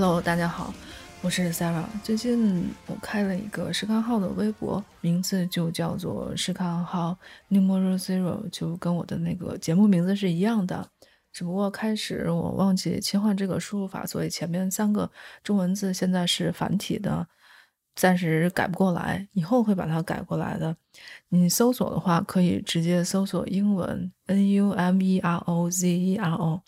Hello，大家好，我是 Sarah。最近我开了一个试看号的微博，名字就叫做试看号 Numeral Zero，就跟我的那个节目名字是一样的。只不过开始我忘记切换这个输入法，所以前面三个中文字现在是繁体的，暂时改不过来，以后会把它改过来的。你搜索的话，可以直接搜索英文 N U M E R O Z E R O。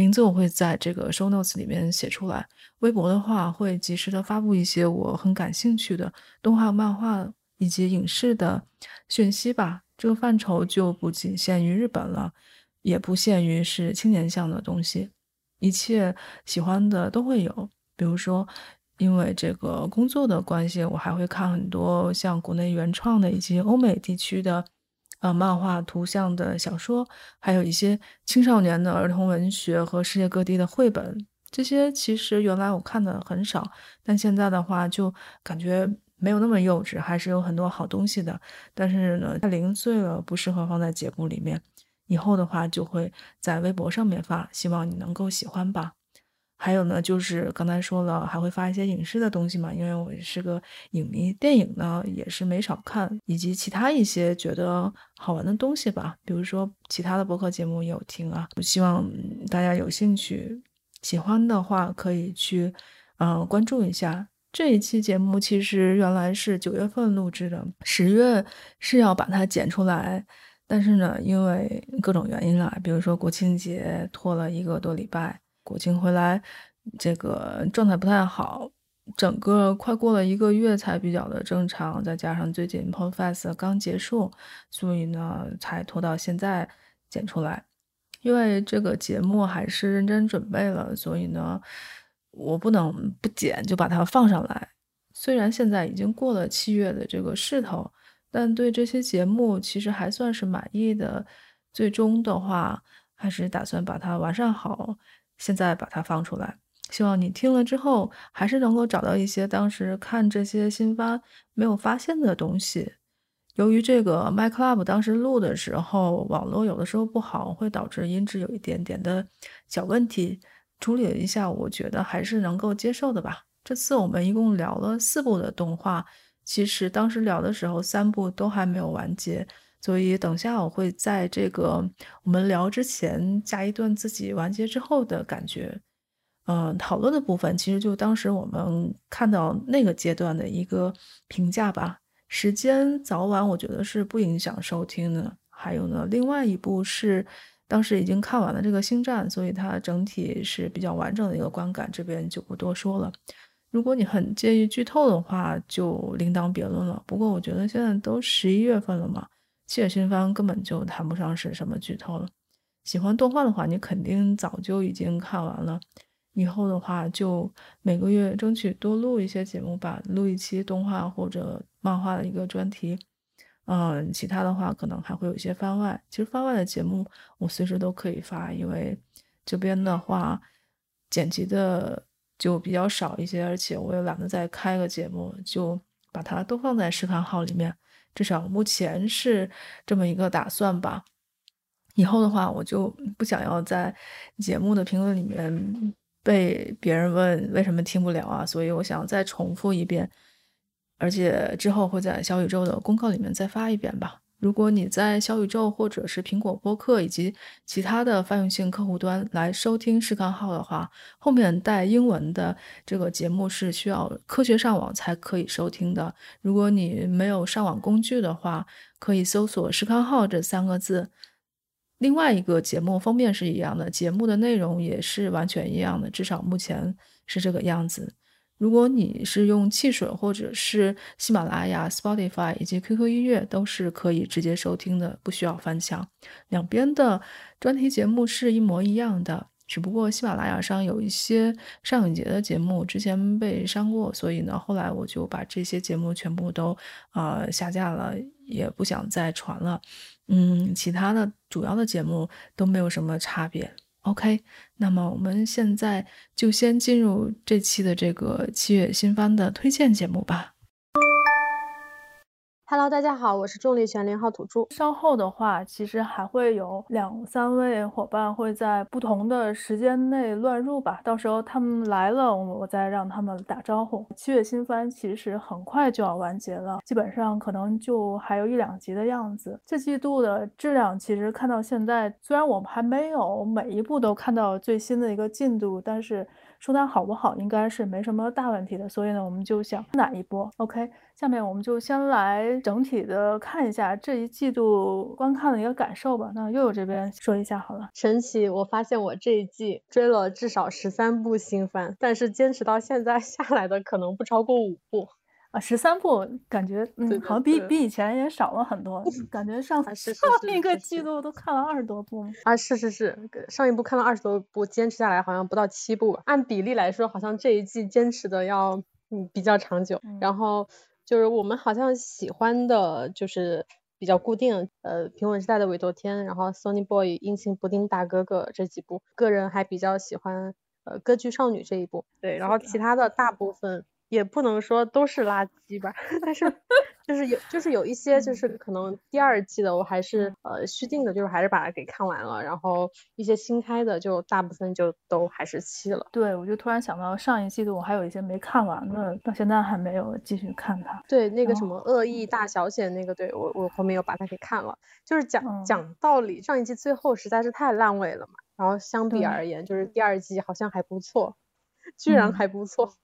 名字我会在这个 show notes 里面写出来。微博的话，会及时的发布一些我很感兴趣的动画、漫画以及影视的讯息吧。这个范畴就不仅限于日本了，也不限于是青年向的东西，一切喜欢的都会有。比如说，因为这个工作的关系，我还会看很多像国内原创的以及欧美地区的。呃，漫画、图像的小说，还有一些青少年的儿童文学和世界各地的绘本，这些其实原来我看的很少，但现在的话就感觉没有那么幼稚，还是有很多好东西的。但是呢，太零碎了，不适合放在节目里面。以后的话就会在微博上面发，希望你能够喜欢吧。还有呢，就是刚才说了，还会发一些影视的东西嘛，因为我是个影迷，电影呢也是没少看，以及其他一些觉得好玩的东西吧，比如说其他的播客节目也有听啊。我希望大家有兴趣、喜欢的话，可以去呃关注一下。这一期节目其实原来是九月份录制的，十月是要把它剪出来，但是呢，因为各种原因啦，比如说国庆节拖了一个多礼拜。国庆回来，这个状态不太好，整个快过了一个月才比较的正常，再加上最近 Podfest 刚结束，所以呢才拖到现在剪出来。因为这个节目还是认真准备了，所以呢我不能不剪就把它放上来。虽然现在已经过了七月的这个势头，但对这些节目其实还算是满意的。最终的话，还是打算把它完善好。现在把它放出来，希望你听了之后还是能够找到一些当时看这些新番没有发现的东西。由于这个 MyClub 当时录的时候网络有的时候不好，会导致音质有一点点的小问题，处理了一下，我觉得还是能够接受的吧。这次我们一共聊了四部的动画，其实当时聊的时候三部都还没有完结。所以等下我会在这个我们聊之前加一段自己完结之后的感觉，嗯，讨论的部分其实就当时我们看到那个阶段的一个评价吧。时间早晚我觉得是不影响收听的。还有呢，另外一部是当时已经看完了这个星战，所以它整体是比较完整的一个观感，这边就不多说了。如果你很介意剧透的话，就另当别论了。不过我觉得现在都十一月份了嘛。七月新番根本就谈不上是什么剧透了。喜欢动画的话，你肯定早就已经看完了。以后的话，就每个月争取多录一些节目吧，录一期动画或者漫画的一个专题。嗯，其他的话可能还会有一些番外。其实番外的节目我随时都可以发，因为这边的话剪辑的就比较少一些，而且我也懒得再开个节目，就把它都放在试看号里面。至少目前是这么一个打算吧。以后的话，我就不想要在节目的评论里面被别人问为什么听不了啊，所以我想再重复一遍，而且之后会在小宇宙的公告里面再发一遍吧。如果你在小宇宙或者是苹果播客以及其他的泛用性客户端来收听试看号的话，后面带英文的这个节目是需要科学上网才可以收听的。如果你没有上网工具的话，可以搜索“试看号”这三个字。另外一个节目封面是一样的，节目的内容也是完全一样的，至少目前是这个样子。如果你是用汽水或者是喜马拉雅、Spotify 以及 QQ 音乐，都是可以直接收听的，不需要翻墙。两边的专题节目是一模一样的，只不过喜马拉雅上有一些上影节的节目之前被删过，所以呢，后来我就把这些节目全部都呃下架了，也不想再传了。嗯，其他的主要的节目都没有什么差别。OK，那么我们现在就先进入这期的这个七月新番的推荐节目吧。Hello，大家好，我是重力全零号土著。稍后的话，其实还会有两三位伙伴会在不同的时间内乱入吧。到时候他们来了，我再让他们打招呼。七月新番其实很快就要完结了，基本上可能就还有一两集的样子。这季度的质量其实看到现在，虽然我们还没有每一部都看到最新的一个进度，但是说它好不好，应该是没什么大问题的。所以呢，我们就想哪一波？OK。下面我们就先来整体的看一下这一季度观看的一个感受吧。那又有这边说一下好了。神奇，我发现我这一季追了至少十三部新番，但是坚持到现在 下来的可能不超过五部啊。十三部感觉嗯，好像比比以前也少了很多。感觉上上一个季度都看了二十多部啊，是是是，上一部看了二十多部，坚持下来好像不到七部。按比例来说，好像这一季坚持的要嗯比较长久，嗯、然后。就是我们好像喜欢的，就是比较固定，呃，平稳时代的韦多天，然后 Sonny Boy 阴晴不定大哥哥这几部，个人还比较喜欢，呃，歌剧少女这一部，对，然后其他的大部分。也不能说都是垃圾吧，但是 就是有就是有一些就是可能第二季的我还是呃续订的，就是还是把它给看完了，然后一些新开的就大部分就都还是弃了。对，我就突然想到上一季度我还有一些没看完的，到现在还没有继续看它。对，那个什么恶意大小姐那个，对我我后面又把它给看了，就是讲、嗯、讲道理，上一季最后实在是太烂尾了嘛，然后相比而言，就是第二季好像还不错，居然还不错。嗯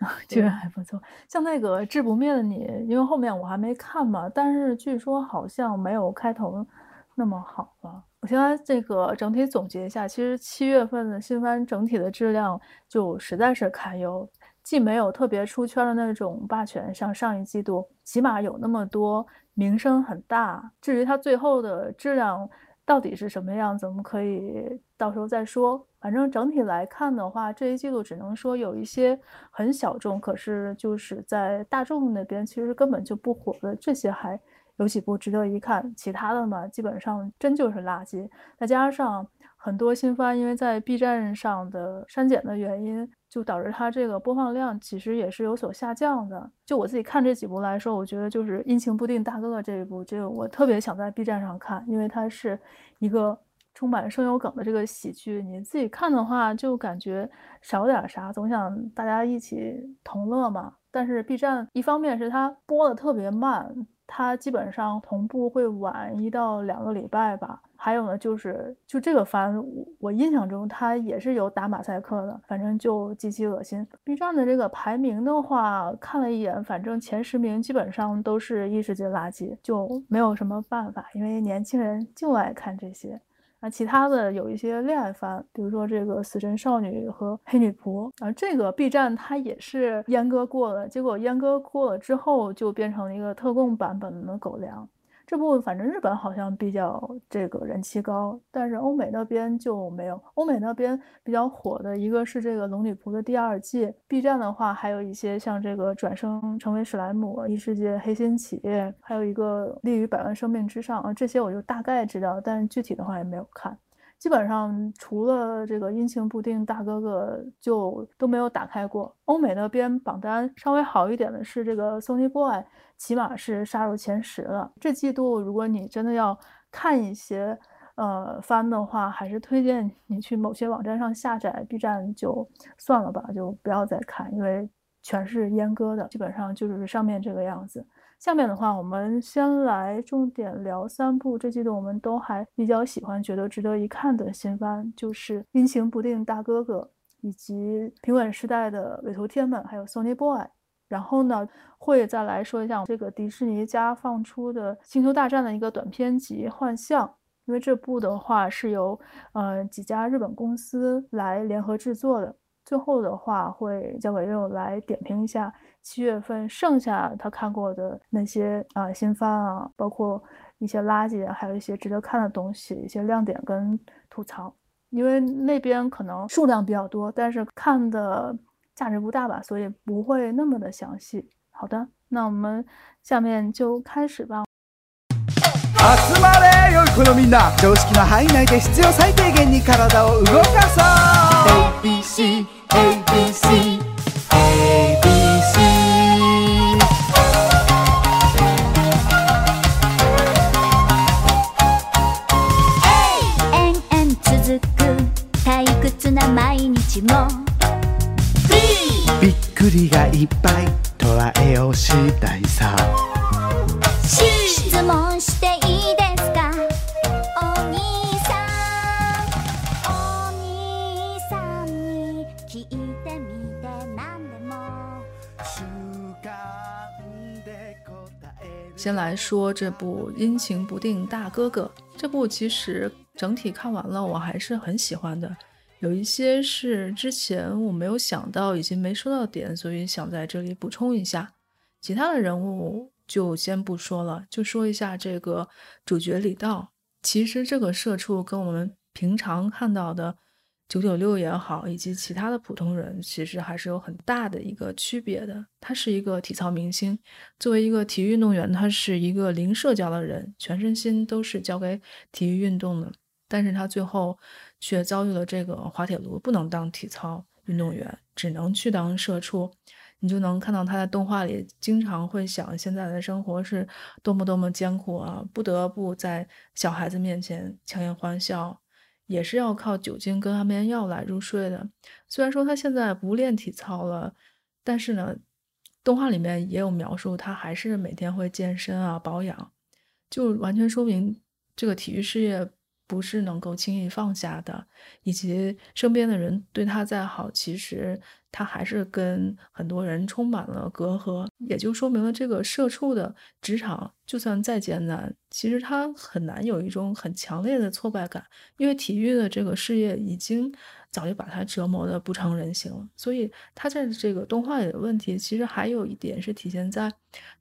居然还不错，像那个《致不灭的你》，因为后面我还没看嘛，但是据说好像没有开头那么好了。我现在这个整体总结一下，其实七月份的新番整体的质量就实在是堪忧，既没有特别出圈的那种霸权，像上一季度起码有那么多名声很大。至于它最后的质量到底是什么样子，我们可以到时候再说。反正整体来看的话，这一季度只能说有一些很小众，可是就是在大众那边其实根本就不火的这些还有几部值得一看，其他的嘛基本上真就是垃圾。再加上很多新番因为在 B 站上的删减的原因，就导致它这个播放量其实也是有所下降的。就我自己看这几部来说，我觉得就是阴晴不定大哥哥这一部，这个我特别想在 B 站上看，因为它是一个。充满声优梗的这个喜剧，你自己看的话就感觉少点啥，总想大家一起同乐嘛。但是 B 站一方面是它播的特别慢，它基本上同步会晚一到两个礼拜吧。还有呢，就是就这个番，我印象中它也是有打马赛克的，反正就极其恶心。B 站的这个排名的话，看了一眼，反正前十名基本上都是异世界垃圾，就没有什么办法，因为年轻人就爱看这些。那其他的有一些恋爱番，比如说这个《死神少女》和《黑女仆》啊，这个 B 站它也是阉割过了，结果阉割过了之后就变成了一个特供版本的狗粮。这部反正日本好像比较这个人气高，但是欧美那边就没有。欧美那边比较火的一个是这个《龙女仆》的第二季，B 站的话还有一些像这个转生成为史莱姆、异世界黑心企业，还有一个立于百万生命之上啊，这些我就大概知道，但具体的话也没有看。基本上除了这个阴晴不定大哥哥就都没有打开过。欧美那边榜单稍微好一点的是这个 Sonny Boy，起码是杀入前十了。这季度如果你真的要看一些呃番的话，还是推荐你去某些网站上下载，B 站就算了吧，就不要再看，因为全是阉割的，基本上就是上面这个样子。下面的话，我们先来重点聊三部这季度我们都还比较喜欢、觉得值得一看的新番，就是《阴晴不定大哥哥》以及平稳时代的委托天们，还有 Sonny Boy。然后呢，会再来说一下这个迪士尼家放出的《星球大战》的一个短篇集《幻象》，因为这部的话是由呃几家日本公司来联合制作的。最后的话会交给悠悠来点评一下七月份剩下他看过的那些啊新番啊，包括一些垃圾，还有一些值得看的东西，一些亮点跟吐槽。因为那边可能数量比较多，但是看的价值不大吧，所以不会那么的详细。好的，那我们下面就开始吧。你是一百个，先来说这部《阴晴不定》。大哥哥这部其实整体看完了，我还是很喜欢的。有一些是之前我没有想到以及没说到点，所以想在这里补充一下。其他的人物就先不说了，就说一下这个主角李道。其实这个社畜跟我们平常看到的九九六也好，以及其他的普通人，其实还是有很大的一个区别的。他是一个体操明星，作为一个体育运动员，他是一个零社交的人，全身心都是交给体育运动的。但是他最后却遭遇了这个滑铁卢，不能当体操运动员，只能去当社畜。你就能看到他在动画里经常会想，现在的生活是多么多么艰苦啊，不得不在小孩子面前强颜欢笑，也是要靠酒精跟安眠药来入睡的。虽然说他现在不练体操了，但是呢，动画里面也有描述，他还是每天会健身啊，保养，就完全说明这个体育事业。不是能够轻易放下的，以及身边的人对他再好，其实他还是跟很多人充满了隔阂，也就说明了这个社畜的职场就算再艰难，其实他很难有一种很强烈的挫败感，因为体育的这个事业已经早就把他折磨得不成人形了。所以他在这个动画里的问题，其实还有一点是体现在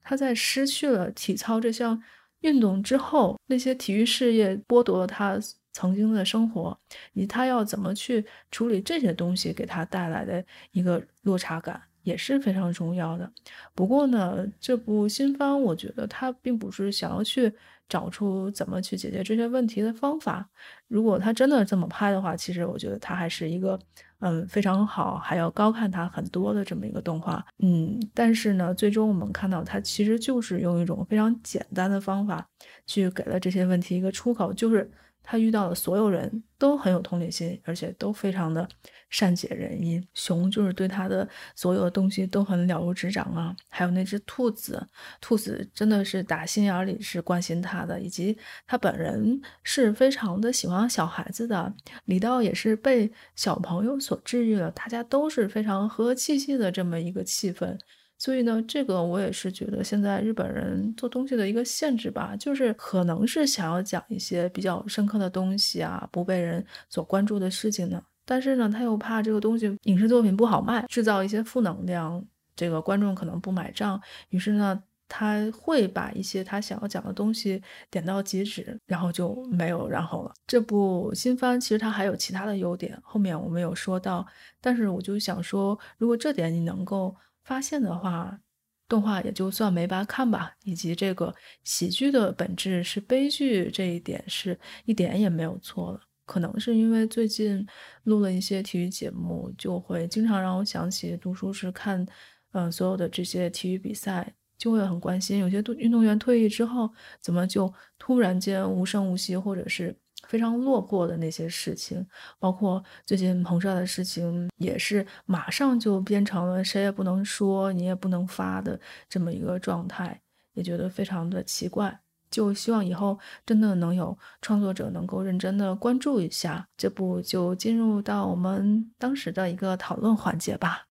他在失去了体操这项。运动之后，那些体育事业剥夺了他曾经的生活，以及他要怎么去处理这些东西给他带来的一个落差感，也是非常重要的。不过呢，这部新番我觉得他并不是想要去找出怎么去解决这些问题的方法。如果他真的这么拍的话，其实我觉得他还是一个。嗯，非常好，还要高看他很多的这么一个动画。嗯，但是呢，最终我们看到他其实就是用一种非常简单的方法去给了这些问题一个出口，就是。他遇到的所有人都很有同理心，而且都非常的善解人意。熊就是对他的所有的东西都很了如指掌啊，还有那只兔子，兔子真的是打心眼里是关心他的，以及他本人是非常的喜欢小孩子的。李道也是被小朋友所治愈了，大家都是非常和和气气的这么一个气氛。所以呢，这个我也是觉得现在日本人做东西的一个限制吧，就是可能是想要讲一些比较深刻的东西啊，不被人所关注的事情呢。但是呢，他又怕这个东西影视作品不好卖，制造一些负能量，这个观众可能不买账。于是呢，他会把一些他想要讲的东西点到即止，然后就没有然后了。这部新番其实它还有其他的优点，后面我们有说到，但是我就想说，如果这点你能够。发现的话，动画也就算没白看吧。以及这个喜剧的本质是悲剧，这一点是一点也没有错了。可能是因为最近录了一些体育节目，就会经常让我想起读书时看，嗯、所有的这些体育比赛，就会很关心，有些运动员退役之后，怎么就突然间无声无息，或者是。非常落魄的那些事情，包括最近彭帅的事情，也是马上就变成了谁也不能说，你也不能发的这么一个状态，也觉得非常的奇怪。就希望以后真的能有创作者能够认真的关注一下这部，就进入到我们当时的一个讨论环节吧。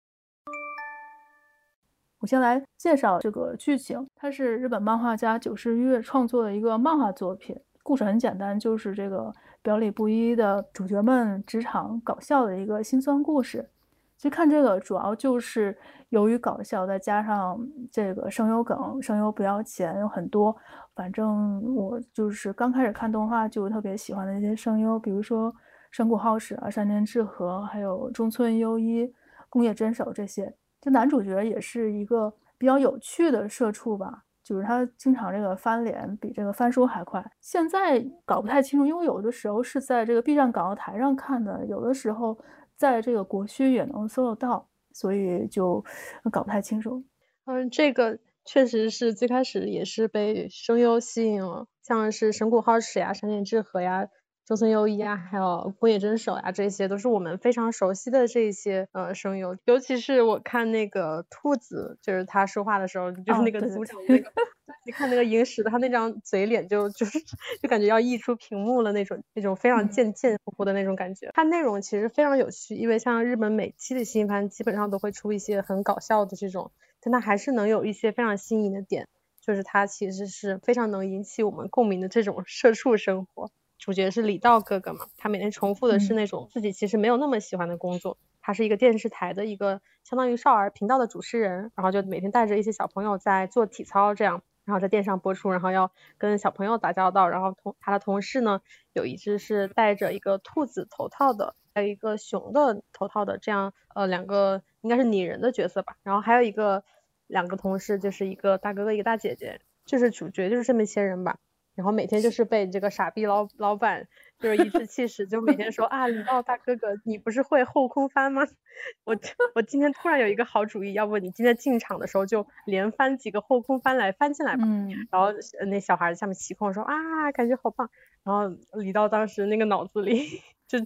我先来介绍这个剧情，它是日本漫画家久石月创作的一个漫画作品。故事很简单，就是这个表里不一的主角们职场搞笑的一个心酸故事。其实看这个主要就是由于搞笑，再加上这个声优梗，声优不要钱，有很多。反正我就是刚开始看动画就特别喜欢的一些声优，比如说神谷浩史啊、山田智和，还有中村优一、宫野真守这些。就男主角也是一个比较有趣的社畜吧。就是他经常这个翻脸比这个翻书还快。现在搞不太清楚，因为有的时候是在这个 B 站广告台上看的，有的时候在这个国区也能搜得到，所以就搞不太清楚。嗯，这个确实是最开始也是被声优吸引了，像是神谷浩史呀、山田智和呀。中村优一啊，还有宫野真守啊，这些都是我们非常熟悉的这些呃声优。尤其是我看那个兔子，就是他说话的时候，就是那个组长那个，你看那个萤石的他那张嘴脸就，就就是 就感觉要溢出屏幕了那种那种非常贱贱乎乎的那种感觉。它内容其实非常有趣，因为像日本每期的新番基本上都会出一些很搞笑的这种，但它还是能有一些非常新颖的点。就是它其实是非常能引起我们共鸣的这种社畜生活。主角是李道哥哥嘛，他每天重复的是那种自己其实没有那么喜欢的工作。嗯、他是一个电视台的一个相当于少儿频道的主持人，然后就每天带着一些小朋友在做体操这样，然后在电视上播出，然后要跟小朋友打交道。然后同他的同事呢，有一只是戴着一个兔子头套的，还有一个熊的头套的，这样呃两个应该是拟人的角色吧。然后还有一个两个同事就是一个大哥哥一个大姐姐，就是主角就是这么些人吧。然后每天就是被这个傻逼老老板就是颐指气使，就每天说啊，李道大哥哥，你不是会后空翻吗？我我今天突然有一个好主意，要不你今天进场的时候就连翻几个后空翻来翻进来吧。嗯。然后那小孩下面起哄说啊，感觉好棒。然后李道当时那个脑子里。就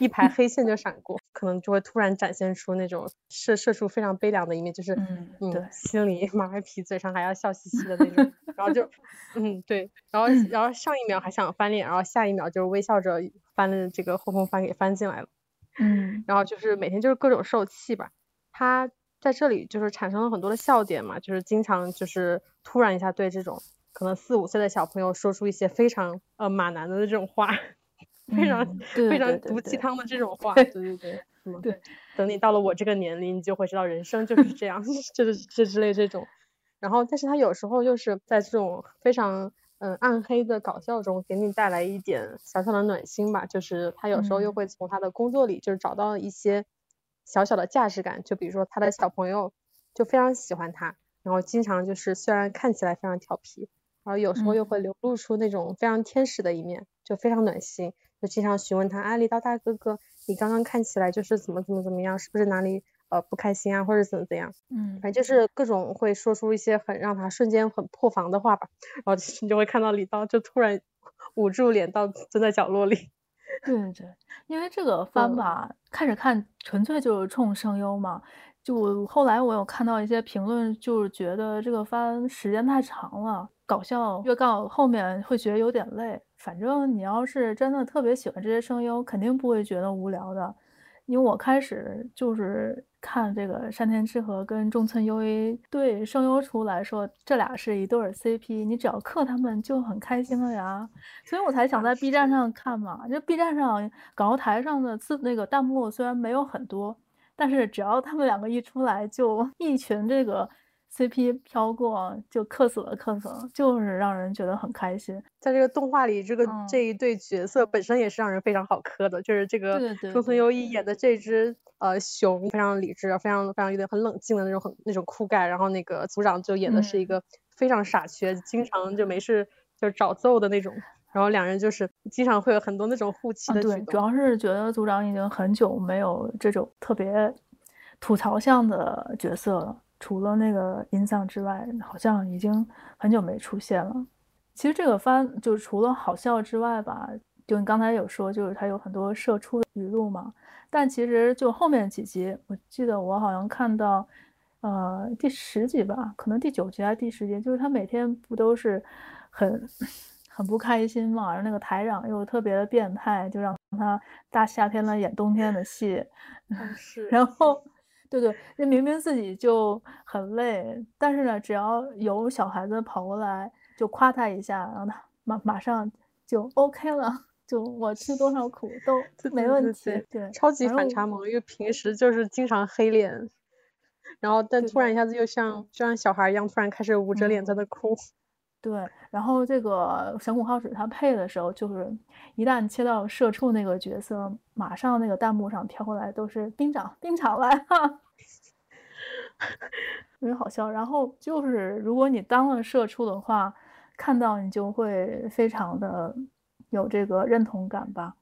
一排黑线就闪过，可能就会突然展现出那种射射出非常悲凉的一面，就是嗯，嗯，心里马儿皮，嘴上还要笑嘻嘻的那种，然后就嗯对，然后然后上一秒还想翻脸，然后下一秒就微笑着翻了这个后空翻给翻进来了，嗯，然后就是每天就是各种受气吧，他在这里就是产生了很多的笑点嘛，就是经常就是突然一下对这种可能四五岁的小朋友说出一些非常呃马男的这种话。非常、嗯、非常毒鸡汤的这种 话，对对对，嗯，对，等你到了我这个年龄，你就会知道人生就是这样，就是这之类这种。然后，但是他有时候就是在这种非常嗯暗黑的搞笑中，给你带来一点小小的暖心吧。就是他有时候又会从他的工作里，就是找到一些小小的价值感。就比如说他的小朋友就非常喜欢他，然后经常就是虽然看起来非常调皮，然后有时候又会流露出那种非常天使的一面，就非常暖心。就经常询问他，啊，李道大哥哥，你刚刚看起来就是怎么怎么怎么样，是不是哪里呃不开心啊，或者怎么怎样？嗯，反正就是各种会说出一些很让他瞬间很破防的话吧，然后 你就会看到李道就突然捂住脸，到蹲在角落里。对对，因为这个番吧，嗯、看着看纯粹就是冲声优嘛，就我后来我有看到一些评论，就是觉得这个番时间太长了。搞笑越到后面会觉得有点累，反正你要是真的特别喜欢这些声优，肯定不会觉得无聊的。因为我开始就是看这个山田智和跟中村优一对声优厨来说，这俩是一对 CP，你只要嗑他们就很开心了呀，所以我才想在 B 站上看嘛。就 B 站上港澳台上的字那个弹幕虽然没有很多，但是只要他们两个一出来，就一群这个。CP 飘过就克死了，克死了，就是让人觉得很开心。在这个动画里，这个、嗯、这一对角色本身也是让人非常好磕的，就是这个中村优一演的这只呃熊，非常理智，非常非常有点很冷静的那种很那种酷盖，然后那个组长就演的是一个非常傻缺，嗯、经常就没事就找揍的那种，然后两人就是经常会有很多那种互气的举动、啊。对，主要是觉得组长已经很久没有这种特别吐槽向的角色了。除了那个音像之外，好像已经很久没出现了。其实这个番就除了好笑之外吧，就你刚才有说，就是它有很多射出的语录嘛。但其实就后面几集，我记得我好像看到，呃，第十集吧，可能第九集还是第十集，就是他每天不都是很很不开心嘛，然后那个台长又特别的变态，就让他大夏天的演冬天的戏，是，然后。对对，那明明自己就很累，但是呢，只要有小孩子跑过来，就夸他一下，然后他马马上就 OK 了，就我吃多少苦都 没问题。对，对，对，对，超级反差萌，因为平时就是经常黑脸，然后但突然一下子又像就像小孩一样，突然开始捂着脸在那哭。嗯对，然后这个神谷浩史他配的时候，就是一旦切到社畜那个角色，马上那个弹幕上飘过来都是兵长，兵长来了，特别好笑。然后就是如果你当了社畜的话，看到你就会非常的有这个认同感吧。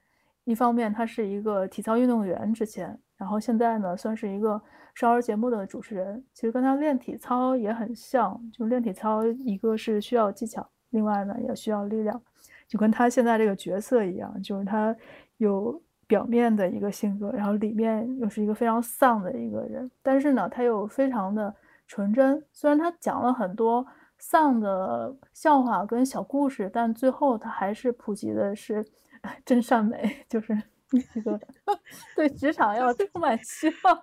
一方面他是一个体操运动员之前，然后现在呢算是一个。少儿节目的主持人，其实跟他练体操也很像，就练体操，一个是需要技巧，另外呢也需要力量，就跟他现在这个角色一样，就是他有表面的一个性格，然后里面又是一个非常丧的一个人，但是呢他又非常的纯真，虽然他讲了很多丧的笑话跟小故事，但最后他还是普及的是真善美，就是。一个对职场要充满希望，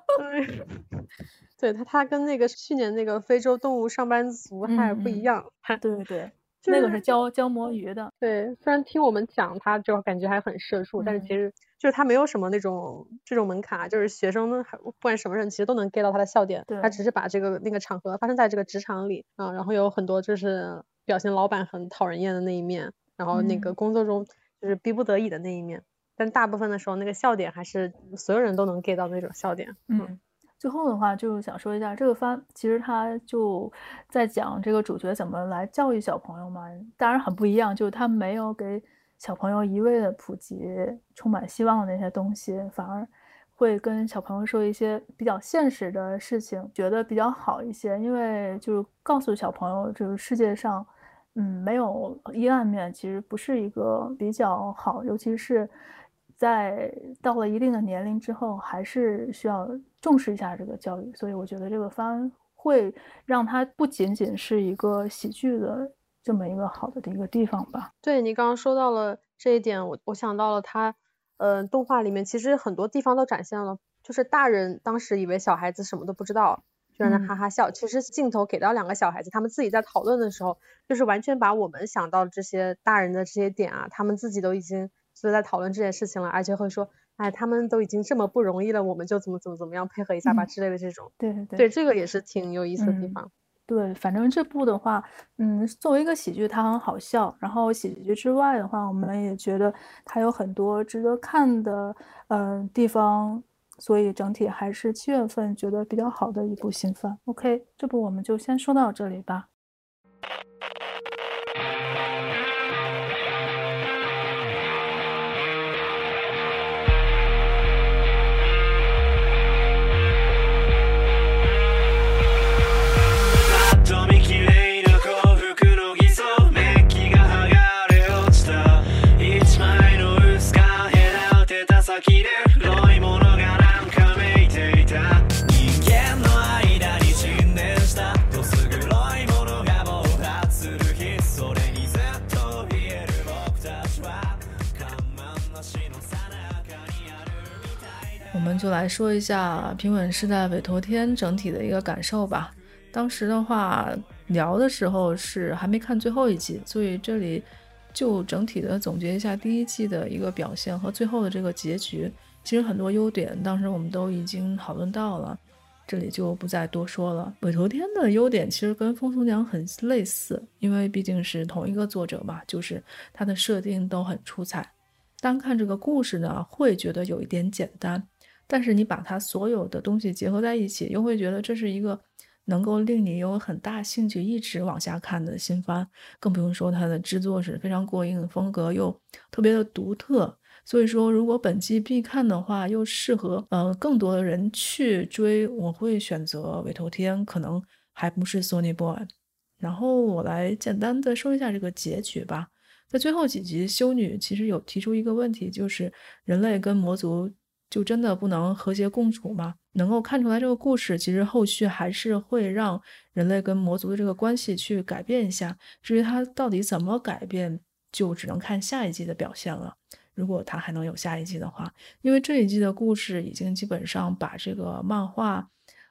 对他，他跟那个去年那个非洲动物上班族还不一样。嗯、对对对，就是、那个是教教摸鱼的。对，虽然听我们讲，他就感觉还很社畜，嗯、但是其实就是他没有什么那种这种门槛，就是学生呢，不管什么人，其实都能 get 到他的笑点。他只是把这个那个场合发生在这个职场里啊，然后有很多就是表现老板很讨人厌的那一面，然后那个工作中是逼不得已的那一面。但大部分的时候，那个笑点还是所有人都能 get 到那种笑点。嗯，最后的话就是想说一下，这个番其实他就在讲这个主角怎么来教育小朋友嘛，当然很不一样，就是他没有给小朋友一味的普及充满希望的那些东西，反而会跟小朋友说一些比较现实的事情，觉得比较好一些，因为就是告诉小朋友，这个世界上，嗯，没有阴暗面，其实不是一个比较好，尤其是。在到了一定的年龄之后，还是需要重视一下这个教育，所以我觉得这个番会让它不仅仅是一个喜剧的这么一个好的一个地方吧。对，你刚刚说到了这一点，我我想到了它，呃，动画里面其实很多地方都展现了，就是大人当时以为小孩子什么都不知道，就让他哈哈笑。嗯、其实镜头给到两个小孩子，他们自己在讨论的时候，就是完全把我们想到这些大人的这些点啊，他们自己都已经。就在讨论这件事情了，而且会说，哎，他们都已经这么不容易了，我们就怎么怎么怎么样配合一下吧、嗯、之类的这种。对对对，对这个也是挺有意思的地方、嗯。对，反正这部的话，嗯，作为一个喜剧，它很好笑。然后喜剧之外的话，我们也觉得它有很多值得看的嗯、呃、地方，所以整体还是七月份觉得比较好的一部新番。OK，这部我们就先说到这里吧。就来说一下平稳时代委托天整体的一个感受吧。当时的话聊的时候是还没看最后一季，所以这里就整体的总结一下第一季的一个表现和最后的这个结局。其实很多优点当时我们都已经讨论到了，这里就不再多说了。委托天的优点其实跟风俗娘很类似，因为毕竟是同一个作者嘛，就是它的设定都很出彩。单看这个故事呢，会觉得有一点简单。但是你把它所有的东西结合在一起，又会觉得这是一个能够令你有很大兴趣一直往下看的新番，更不用说它的制作是非常过硬，风格又特别的独特。所以说，如果本季必看的话，又适合呃更多的人去追，我会选择委托天，可能还不是 Sonny Boy。然后我来简单的说一下这个结局吧。在最后几集，修女其实有提出一个问题，就是人类跟魔族。就真的不能和谐共处吗？能够看出来，这个故事其实后续还是会让人类跟魔族的这个关系去改变一下。至于它到底怎么改变，就只能看下一季的表现了。如果它还能有下一季的话，因为这一季的故事已经基本上把这个漫画，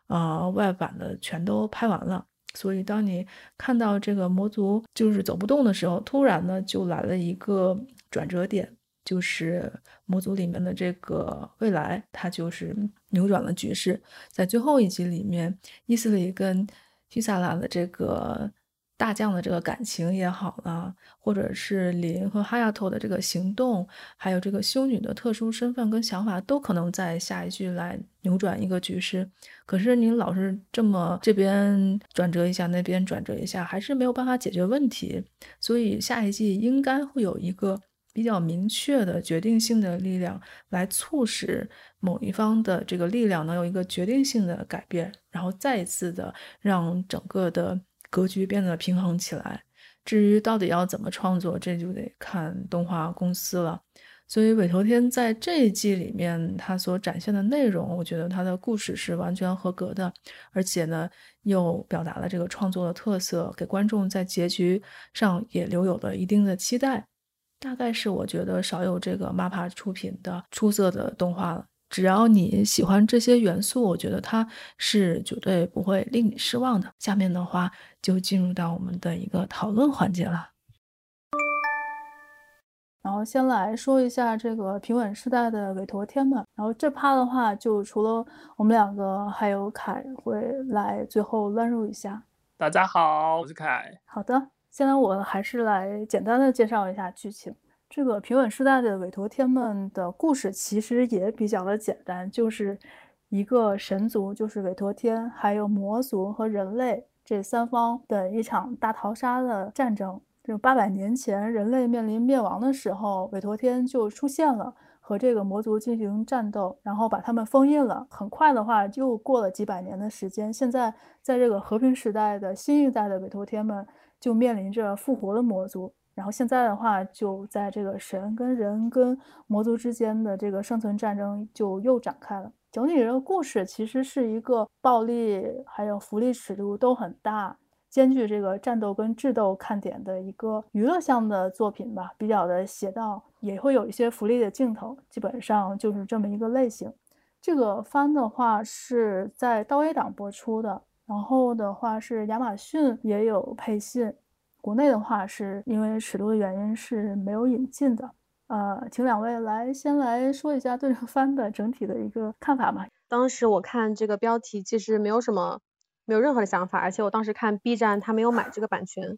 呃，外版的全都拍完了。所以当你看到这个魔族就是走不动的时候，突然呢就来了一个转折点。就是魔族里面的这个未来，它就是扭转了局势。在最后一集里面，伊斯里跟提萨拉的这个大将的这个感情也好了，或者是林和哈亚托的这个行动，还有这个修女的特殊身份跟想法，都可能在下一季来扭转一个局势。可是您老是这么这边转折一下，那边转折一下，还是没有办法解决问题。所以下一季应该会有一个。比较明确的决定性的力量来促使某一方的这个力量能有一个决定性的改变，然后再一次的让整个的格局变得平衡起来。至于到底要怎么创作，这就得看动画公司了。所以委托天在这一季里面，他所展现的内容，我觉得他的故事是完全合格的，而且呢，又表达了这个创作的特色，给观众在结局上也留有了一定的期待。大概是我觉得少有这个 MAPPA 出品的出色的动画了，只要你喜欢这些元素，我觉得它是绝对不会令你失望的。下面的话就进入到我们的一个讨论环节了。然后先来说一下这个平稳时代的委托天吧。然后这趴的话，就除了我们两个，还有凯会来最后乱入一下。大家好，我是凯。好的，现在我还是来简单的介绍一下剧情。这个平稳时代的委托天们的故事其实也比较的简单，就是一个神族，就是委托天，还有魔族和人类这三方的一场大逃杀的战争。就八百年前，人类面临灭亡的时候，委托天就出现了，和这个魔族进行战斗，然后把他们封印了。很快的话，又过了几百年的时间，现在在这个和平时代的新一代的委托天们就面临着复活的魔族。然后现在的话，就在这个神跟人跟魔族之间的这个生存战争就又展开了。整体这个故事其实是一个暴力还有福利尺度都很大，兼具这个战斗跟智斗看点的一个娱乐向的作品吧，比较的邪道，也会有一些福利的镜头，基本上就是这么一个类型。这个番的话是在刀 A 档播出的，然后的话是亚马逊也有配信。国内的话是因为尺度的原因是没有引进的，呃，请两位来先来说一下对这个番的整体的一个看法吧。当时我看这个标题其实没有什么，没有任何的想法，而且我当时看 B 站他没有买这个版权。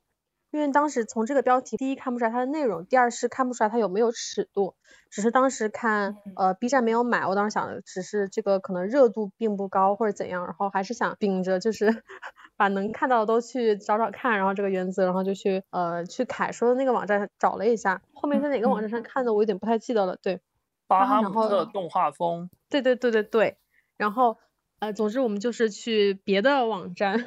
因为当时从这个标题，第一看不出来它的内容，第二是看不出来它有没有尺度。只是当时看，呃，B 站没有买，我当时想的只是这个可能热度并不高或者怎样，然后还是想秉着就是 把能看到的都去找找看，然后这个原则，然后就去呃去凯说的那个网站找了一下，后面在哪个网站上看的我有点不太记得了。对，巴哈姆特动画风。对对对对对，然后呃，总之我们就是去别的网站。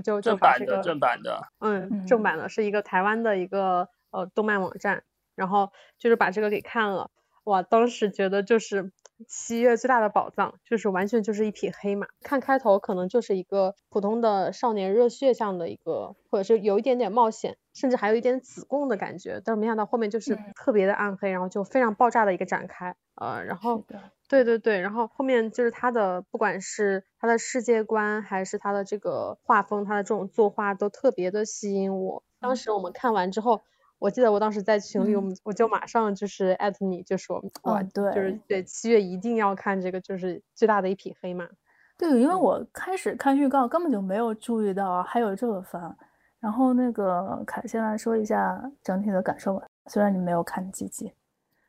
就就把这个正版的，嗯，正版的是一个台湾的一个呃动漫网站，然后就是把这个给看了，哇，当时觉得就是七月最大的宝藏，就是完全就是一匹黑马。看开头可能就是一个普通的少年热血向的一个，或者是有一点点冒险，甚至还有一点子贡的感觉，但是没想到后面就是特别的暗黑，然后就非常爆炸的一个展开，呃，然后。对对对，然后后面就是他的，不管是他的世界观，还是他的这个画风，他的这种作画都特别的吸引我。当时我们看完之后，我记得我当时在群里，我们、嗯、我就马上就是艾特你，就说哇，对，就是对七月一定要看这个，就是最大的一匹黑马。对，因为我开始看预告根本就没有注意到还有这个番，然后那个凯先来说一下整体的感受吧，虽然你没有看几集。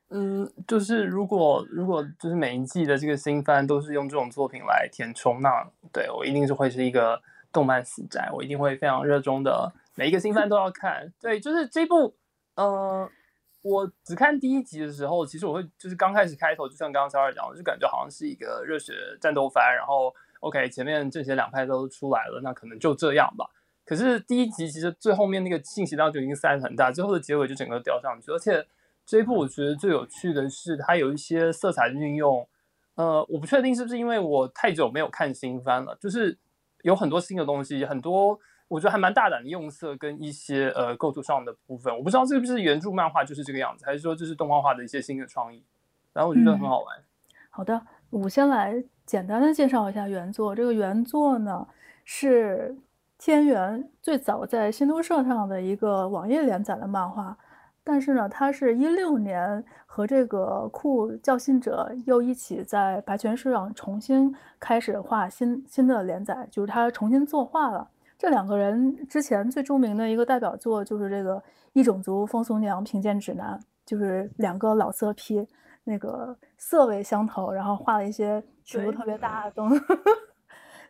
嗯，就是如果如果就是每一季的这个新番都是用这种作品来填充，那对我一定是会是一个动漫死宅，我一定会非常热衷的，每一个新番都要看。对，就是这部，呃，我只看第一集的时候，其实我会就是刚开始开头，就像刚刚小二讲，我就感觉好像是一个热血战斗番，然后 OK 前面正邪两派都出来了，那可能就这样吧。可是第一集其实最后面那个信息量就已经塞得很大，最后的结尾就整个掉上去，而且。这一部我觉得最有趣的是，它有一些色彩的运用。呃，我不确定是不是因为我太久没有看新番了，就是有很多新的东西，很多我觉得还蛮大胆的用色跟一些呃构图上的部分。我不知道是不是原著漫画就是这个样子，还是说这是动画化的一些新的创意。然后我觉得很好玩。嗯、好的，我先来简单的介绍一下原作。这个原作呢是天元最早在新都社上的一个网页连载的漫画。但是呢，他是一六年和这个酷教信者又一起在白泉社上重新开始画新新的连载，就是他重新作画了。这两个人之前最著名的一个代表作就是这个异种族风俗娘评鉴指南，就是两个老色批，那个色味相投，然后画了一些尺度特别大的东 西。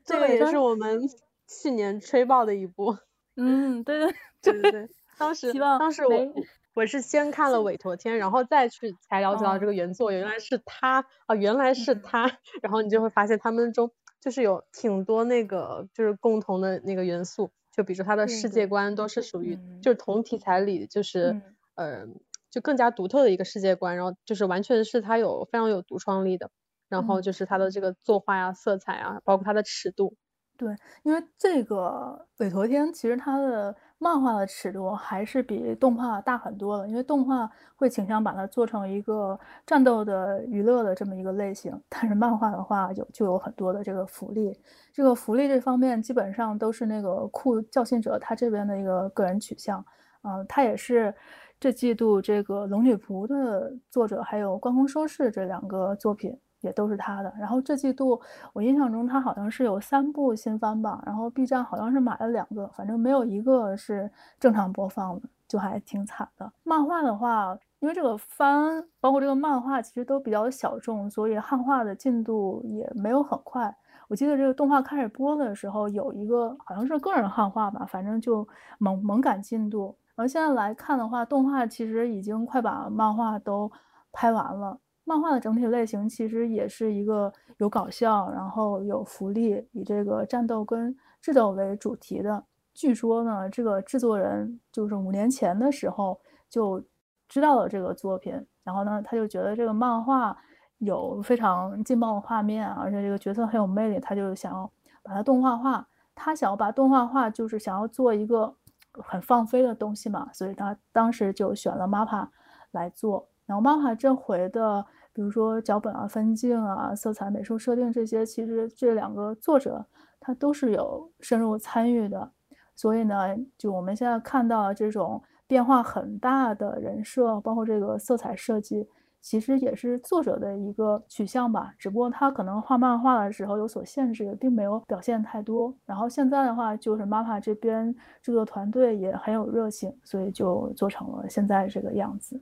这个也是我们去年吹爆的一部。嗯，对 对对对对，当时当时我。我是先看了委托天，然后再去才了解到这个原作，原来是他啊，原来是他，然后你就会发现他们中就是有挺多那个就是共同的那个元素，就比如说他的世界观都是属于就是同题材里就是呃就更加独特的一个世界观，然后就是完全是他有非常有独创力的，然后就是。他的这个作画呀、色彩啊，包括他的尺度。对，因为这个委托天其实它的漫画的尺度还是比动画大很多的，因为动画会倾向把它做成一个战斗的娱乐的这么一个类型，但是漫画的话有就有很多的这个福利，这个福利这方面基本上都是那个酷教信者他这边的一个个人取向，啊、呃，他也是这季度这个龙女仆的作者，还有关空收视这两个作品。也都是他的。然后这季度我印象中他好像是有三部新番吧，然后 B 站好像是买了两个，反正没有一个是正常播放的，就还挺惨的。漫画的话，因为这个番包括这个漫画其实都比较小众，所以汉化的进度也没有很快。我记得这个动画开始播的时候有一个好像是个人汉化吧，反正就猛猛赶进度。然后现在来看的话，动画其实已经快把漫画都拍完了。漫画的整体类型其实也是一个有搞笑，然后有福利，以这个战斗跟智斗为主题的。据说呢，这个制作人就是五年前的时候就知道了这个作品，然后呢，他就觉得这个漫画有非常劲爆的画面，而且这个角色很有魅力，他就想要把它动画化。他想要把动画化，就是想要做一个很放飞的东西嘛，所以他当时就选了 MAPPA 来做。然后 MAPPA 这回的。比如说脚本啊、分镜啊、色彩、美术设定这些，其实这两个作者他都是有深入参与的。所以呢，就我们现在看到这种变化很大的人设，包括这个色彩设计，其实也是作者的一个取向吧。只不过他可能画漫画的时候有所限制，并没有表现太多。然后现在的话，就是 MAPA 这边制作团队也很有热情，所以就做成了现在这个样子。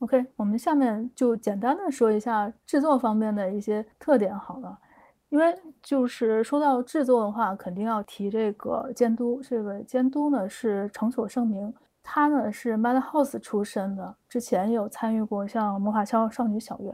OK，我们下面就简单的说一下制作方面的一些特点好了，因为就是说到制作的话，肯定要提这个监督。这个监督呢是成所盛明，他呢是 Madhouse 出身的，之前有参与过像《魔法少少女小圆》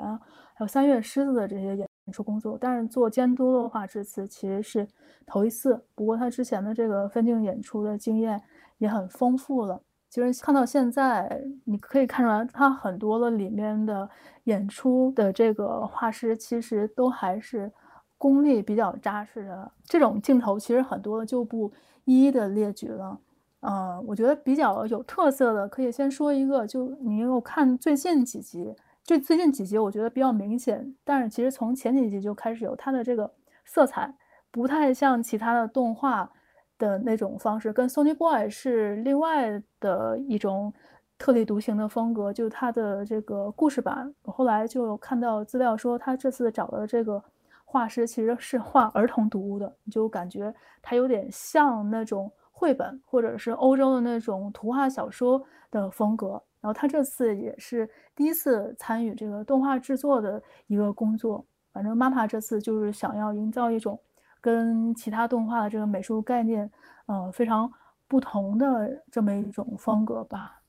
还有《三月狮子》的这些演出工作，但是做监督的话，这次其实是头一次。不过他之前的这个分镜演出的经验也很丰富了。其实看到现在，你可以看出来，他很多的里面的演出的这个画师，其实都还是功力比较扎实的。这种镜头其实很多就不一一的列举了。嗯，我觉得比较有特色的，可以先说一个，就你有看最近几集，就最近几集，我觉得比较明显。但是其实从前几集就开始有它的这个色彩，不太像其他的动画。的那种方式跟 Sony Boy 是另外的一种特立独行的风格，就他的这个故事版。我后来就看到资料说，他这次找的这个画师其实是画儿童读物的，就感觉他有点像那种绘本或者是欧洲的那种图画小说的风格。然后他这次也是第一次参与这个动画制作的一个工作。反正 MAPPA 这次就是想要营造一种。跟其他动画的这个美术概念，呃，非常不同的这么一种风格吧。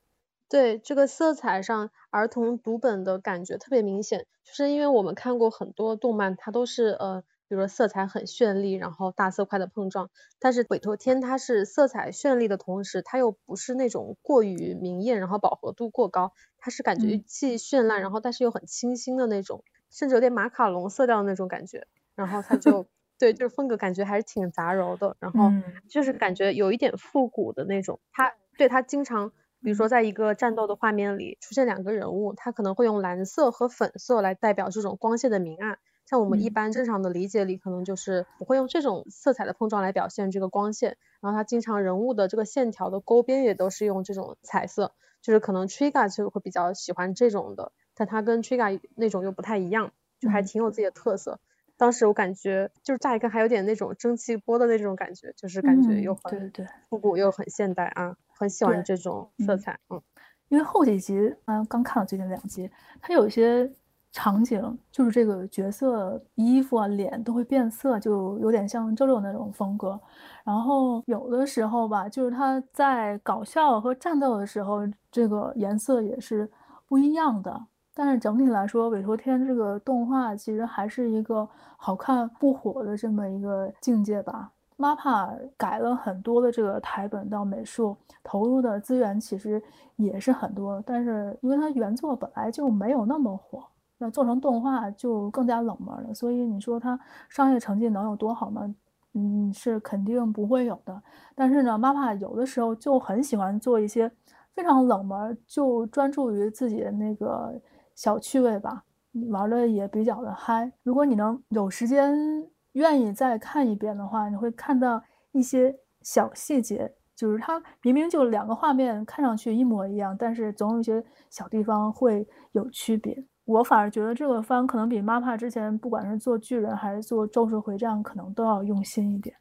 对，这个色彩上儿童读本的感觉特别明显，就是因为我们看过很多动漫，它都是呃，比如说色彩很绚丽，然后大色块的碰撞。但是鬼托天它是色彩绚丽的同时，它又不是那种过于明艳，然后饱和度过高，它是感觉既绚烂，然后但是又很清新的那种，甚至有点马卡龙色调的那种感觉。然后它就。对，就是风格感觉还是挺杂糅的，然后就是感觉有一点复古的那种。他对他经常，比如说在一个战斗的画面里出现两个人物，他可能会用蓝色和粉色来代表这种光线的明暗。像我们一般正常的理解里，可能就是不会用这种色彩的碰撞来表现这个光线。然后他经常人物的这个线条的勾边也都是用这种彩色，就是可能 Triga 就会比较喜欢这种的，但他跟 Triga 那种又不太一样，就还挺有自己的特色。当时我感觉就是乍一看还有点那种蒸汽波的那种感觉，就是感觉又很复古又很现代啊，很喜欢这种色彩。嗯，因为后几集啊，刚看了最近两集，它有一些场景就是这个角色衣服啊、脸都会变色，就有点像 JoJo 那种风格。然后有的时候吧，就是他在搞笑和战斗的时候，这个颜色也是不一样的。但是整体来说，委托天这个动画其实还是一个好看不火的这么一个境界吧。MAPPA 改了很多的这个台本到美术，投入的资源其实也是很多。但是因为它原作本来就没有那么火，那做成动画就更加冷门了。所以你说它商业成绩能有多好吗？嗯，是肯定不会有的。但是呢，MAPPA 有的时候就很喜欢做一些非常冷门，就专注于自己的那个小趣味吧，玩的也比较的嗨。如果你能有时间，愿意再看一遍的话，你会看到一些小细节。就是它明明就两个画面看上去一模一样，但是总有一些小地方会有区别。我反而觉得这个番可能比 MAPPA 之前不管是做巨人还是做咒术回战，可能都要用心一点。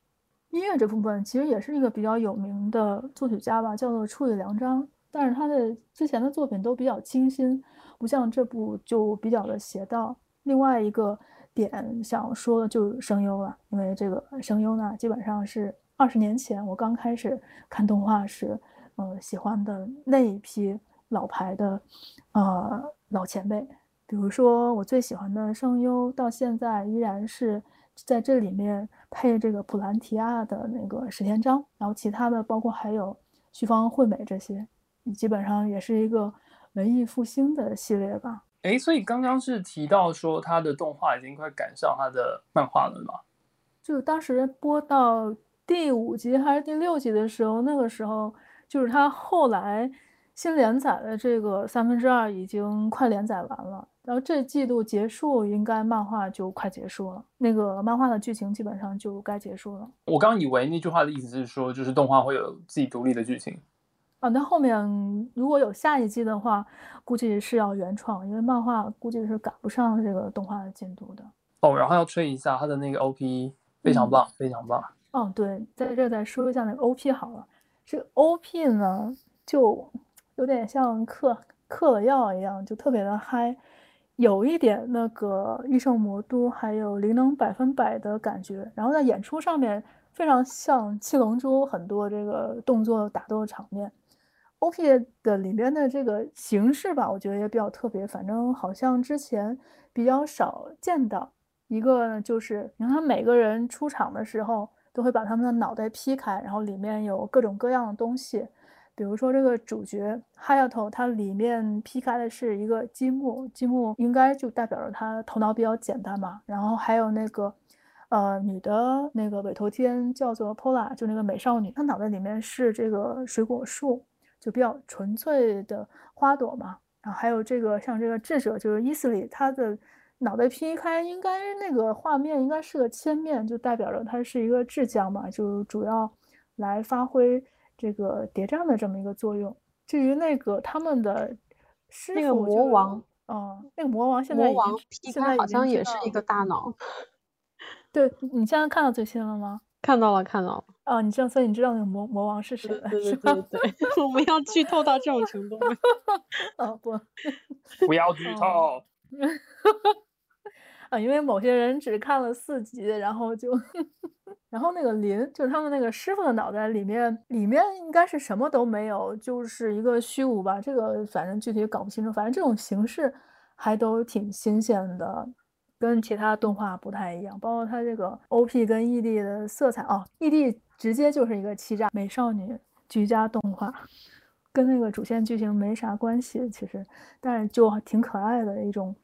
音乐这部分其实也是一个比较有名的作曲家吧，叫做触里良章，但是他的之前的作品都比较清新，不像这部就比较的邪道。另外一个点想说的就是声优了，因为这个声优呢，基本上是。二十年前，我刚开始看动画时，呃，喜欢的那一批老牌的，呃，老前辈，比如说我最喜欢的声优，到现在依然是在这里面配这个普兰提亚的那个石田彰，然后其他的包括还有绪方惠美这些，基本上也是一个文艺复兴的系列吧。哎，所以刚刚是提到说他的动画已经快赶上他的漫画了吗？就当时播到。第五集还是第六集的时候，那个时候就是他后来新连载的这个三分之二已经快连载完了，然后这季度结束，应该漫画就快结束了。那个漫画的剧情基本上就该结束了。我刚以为那句话的意思是说，就是动画会有自己独立的剧情啊。那后面如果有下一季的话，估计是要原创，因为漫画估计是赶不上这个动画的进度的。哦，然后要吹一下他的那个 OP，非常棒，嗯、非常棒。哦，对，在这再说一下那个 OP 好了。这个 OP 呢，就有点像嗑嗑了药一样，就特别的嗨，有一点那个御圣魔都还有灵能百分百的感觉。然后在演出上面非常像七龙珠很多这个动作打斗的场面。OP 的里面的这个形式吧，我觉得也比较特别，反正好像之前比较少见到。一个，就是你看每个人出场的时候。都会把他们的脑袋劈开，然后里面有各种各样的东西，比如说这个主角哈亚头，它里面劈开的是一个积木，积木应该就代表着他头脑比较简单嘛。然后还有那个，呃，女的那个尾头天叫做 Pola，就那个美少女，她脑袋里面是这个水果树，就比较纯粹的花朵嘛。然后还有这个像这个智者就是伊斯里，他的。脑袋劈开，应该那个画面应该是个切面，就代表着他是一个智将嘛，就主要来发挥这个谍战的这么一个作用。至于那个他们的师傅，那个魔王，嗯，那个魔王现在已经魔王劈开好像也是一个大脑。对，你现在看到最新了吗？看到了，看到了。啊，你知道，所以你知道那个魔魔王是谁了？对对对对，对 我们要剧透到这种程度吗？哦不，不要剧透。啊，因为某些人只看了四集，然后就，然后那个林，就是他们那个师傅的脑袋里面，里面应该是什么都没有，就是一个虚无吧。这个反正具体搞不清楚，反正这种形式还都挺新鲜的，跟其他动画不太一样。包括它这个 OP 跟 ED 的色彩哦，ED 直接就是一个欺诈美少女居家动画，跟那个主线剧情没啥关系，其实，但是就挺可爱的一种。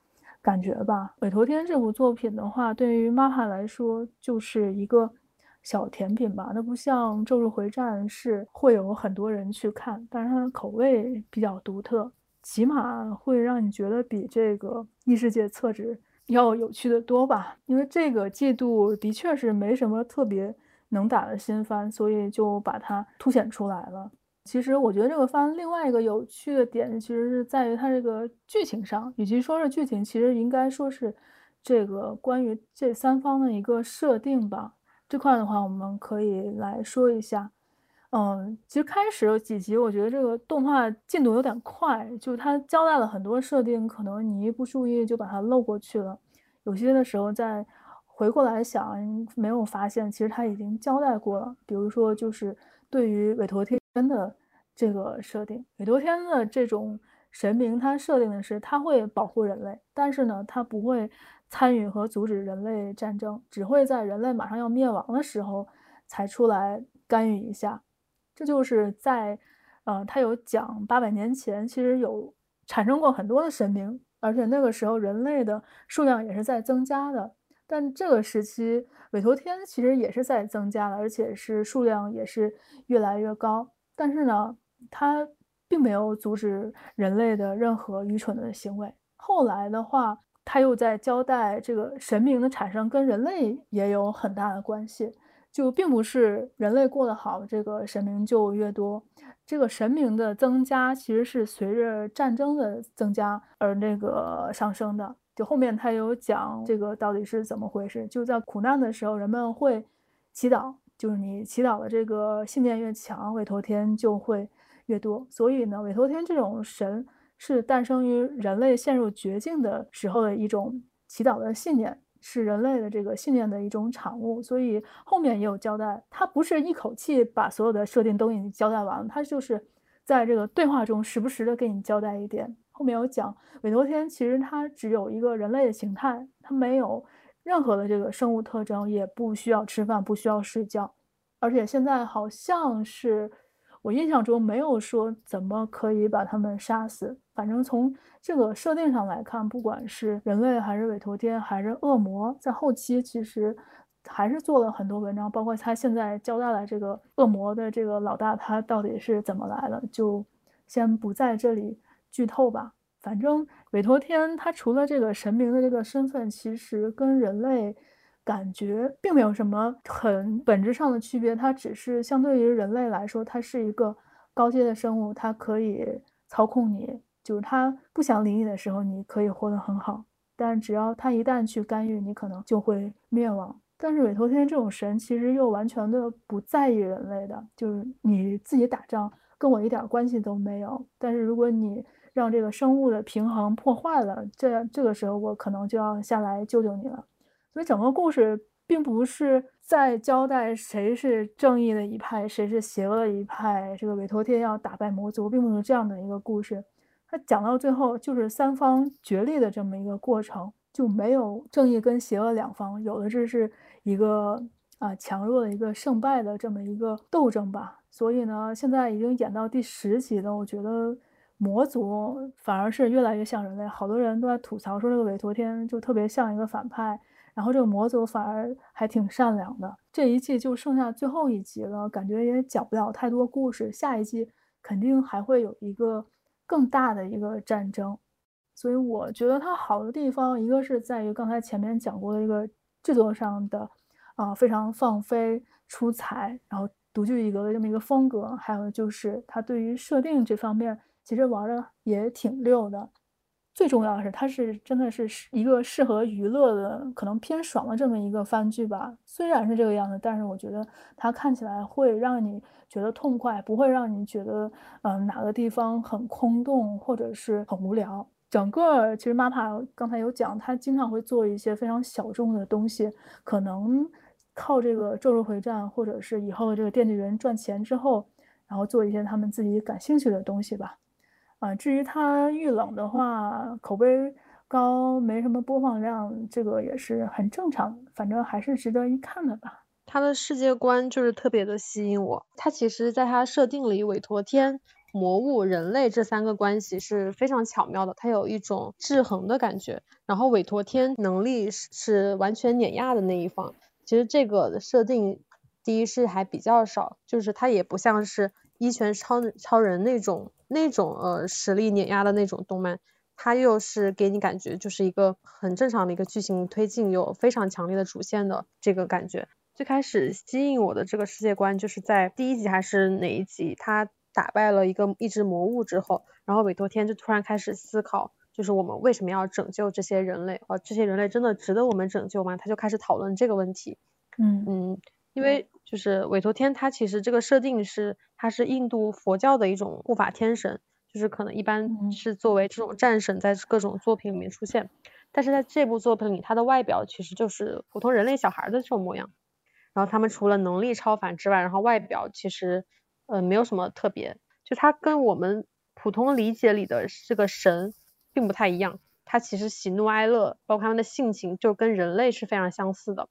感觉吧，《尾头天》这部作品的话，对于 MAPA 来说就是一个小甜品吧。那不像《咒术回战》是会有很多人去看，但是它的口味比较独特，起码会让你觉得比这个《异世界厕纸》要有趣的多吧。因为这个季度的确是没什么特别能打的新番，所以就把它凸显出来了。其实我觉得这个番另外一个有趣的点，其实是在于它这个剧情上，与其说是剧情，其实应该说是这个关于这三方的一个设定吧。这块的话，我们可以来说一下。嗯，其实开始有几集，我觉得这个动画进度有点快，就是它交代了很多设定，可能你一不注意就把它漏过去了。有些的时候再回过来想，没有发现其实它已经交代过了。比如说，就是对于韦陀天。的，这个设定，韦陀天的这种神明，他设定的是他会保护人类，但是呢，他不会参与和阻止人类战争，只会在人类马上要灭亡的时候才出来干预一下。这就是在，呃，他有讲八百年前其实有产生过很多的神明，而且那个时候人类的数量也是在增加的，但这个时期，委托天其实也是在增加的，而且是数量也是越来越高。但是呢，他并没有阻止人类的任何愚蠢的行为。后来的话，他又在交代这个神明的产生跟人类也有很大的关系，就并不是人类过得好，这个神明就越多。这个神明的增加其实是随着战争的增加而那个上升的。就后面他有讲这个到底是怎么回事，就在苦难的时候，人们会祈祷，就是你祈祷的这个信念越强，委托天就会越多。所以呢，委托天这种神。是诞生于人类陷入绝境的时候的一种祈祷的信念，是人类的这个信念的一种产物。所以后面也有交代，他不是一口气把所有的设定都给你交代完了，他就是在这个对话中时不时的给你交代一点。后面有讲，委托天其实它只有一个人类的形态，它没有任何的这个生物特征，也不需要吃饭，不需要睡觉，而且现在好像是。我印象中没有说怎么可以把他们杀死。反正从这个设定上来看，不管是人类还是委托天还是恶魔，在后期其实还是做了很多文章，包括他现在交代了这个恶魔的这个老大他到底是怎么来的，就先不在这里剧透吧。反正委托天他除了这个神明的这个身份，其实跟人类。感觉并没有什么很本质上的区别，它只是相对于人类来说，它是一个高阶的生物，它可以操控你，就是它不想理你的时候，你可以活得很好。但只要它一旦去干预，你可能就会灭亡。但是委托天这种神其实又完全的不在意人类的，就是你自己打仗跟我一点关系都没有。但是如果你让这个生物的平衡破坏了，这这个时候我可能就要下来救救你了。所以整个故事并不是在交代谁是正义的一派，谁是邪恶的一派。这个委托天要打败魔族，并不是这样的一个故事。它讲到最后就是三方角力的这么一个过程，就没有正义跟邪恶两方，有的这是一个啊强弱的一个胜败的这么一个斗争吧。所以呢，现在已经演到第十集了，我觉得魔族反而是越来越像人类。好多人都在吐槽说，这个委托天就特别像一个反派。然后这个魔族反而还挺善良的。这一季就剩下最后一集了，感觉也讲不了太多故事。下一季肯定还会有一个更大的一个战争，所以我觉得它好的地方，一个是在于刚才前面讲过的一个制作上的啊、非常放飞出彩，然后独具一格的这么一个风格，还有就是它对于设定这方面其实玩的也挺溜的。最重要的是，它是真的是一个适合娱乐的，可能偏爽的这么一个番剧吧。虽然是这个样子，但是我觉得它看起来会让你觉得痛快，不会让你觉得嗯、哪个地方很空洞或者是很无聊。整个其实 MAPA 刚才有讲，他经常会做一些非常小众的东西，可能靠这个《咒术回战》或者是以后这个《电锯人》赚钱之后，然后做一些他们自己感兴趣的东西吧。啊，至于它遇冷的话，口碑高，没什么播放量，这个也是很正常，反正还是值得一看的吧。它的世界观就是特别的吸引我。它其实在它设定里，委托天、魔物、人类这三个关系是非常巧妙的，它有一种制衡的感觉。然后委托天能力是是完全碾压的那一方。其实这个设定，第一是还比较少，就是它也不像是一拳超超人那种。那种呃实力碾压的那种动漫，它又是给你感觉就是一个很正常的一个剧情推进，有非常强烈的主线的这个感觉。最开始吸引我的这个世界观，就是在第一集还是哪一集，他打败了一个一只魔物之后，然后委托天就突然开始思考，就是我们为什么要拯救这些人类？呃，这些人类真的值得我们拯救吗？他就开始讨论这个问题。嗯嗯。因为就是韦陀天，他其实这个设定是，他是印度佛教的一种护法天神，就是可能一般是作为这种战神在各种作品里面出现，但是在这部作品里，他的外表其实就是普通人类小孩的这种模样，然后他们除了能力超凡之外，然后外表其实呃没有什么特别，就他跟我们普通理解里的这个神并不太一样，他其实喜怒哀乐，包括他们的性情，就跟人类是非常相似的。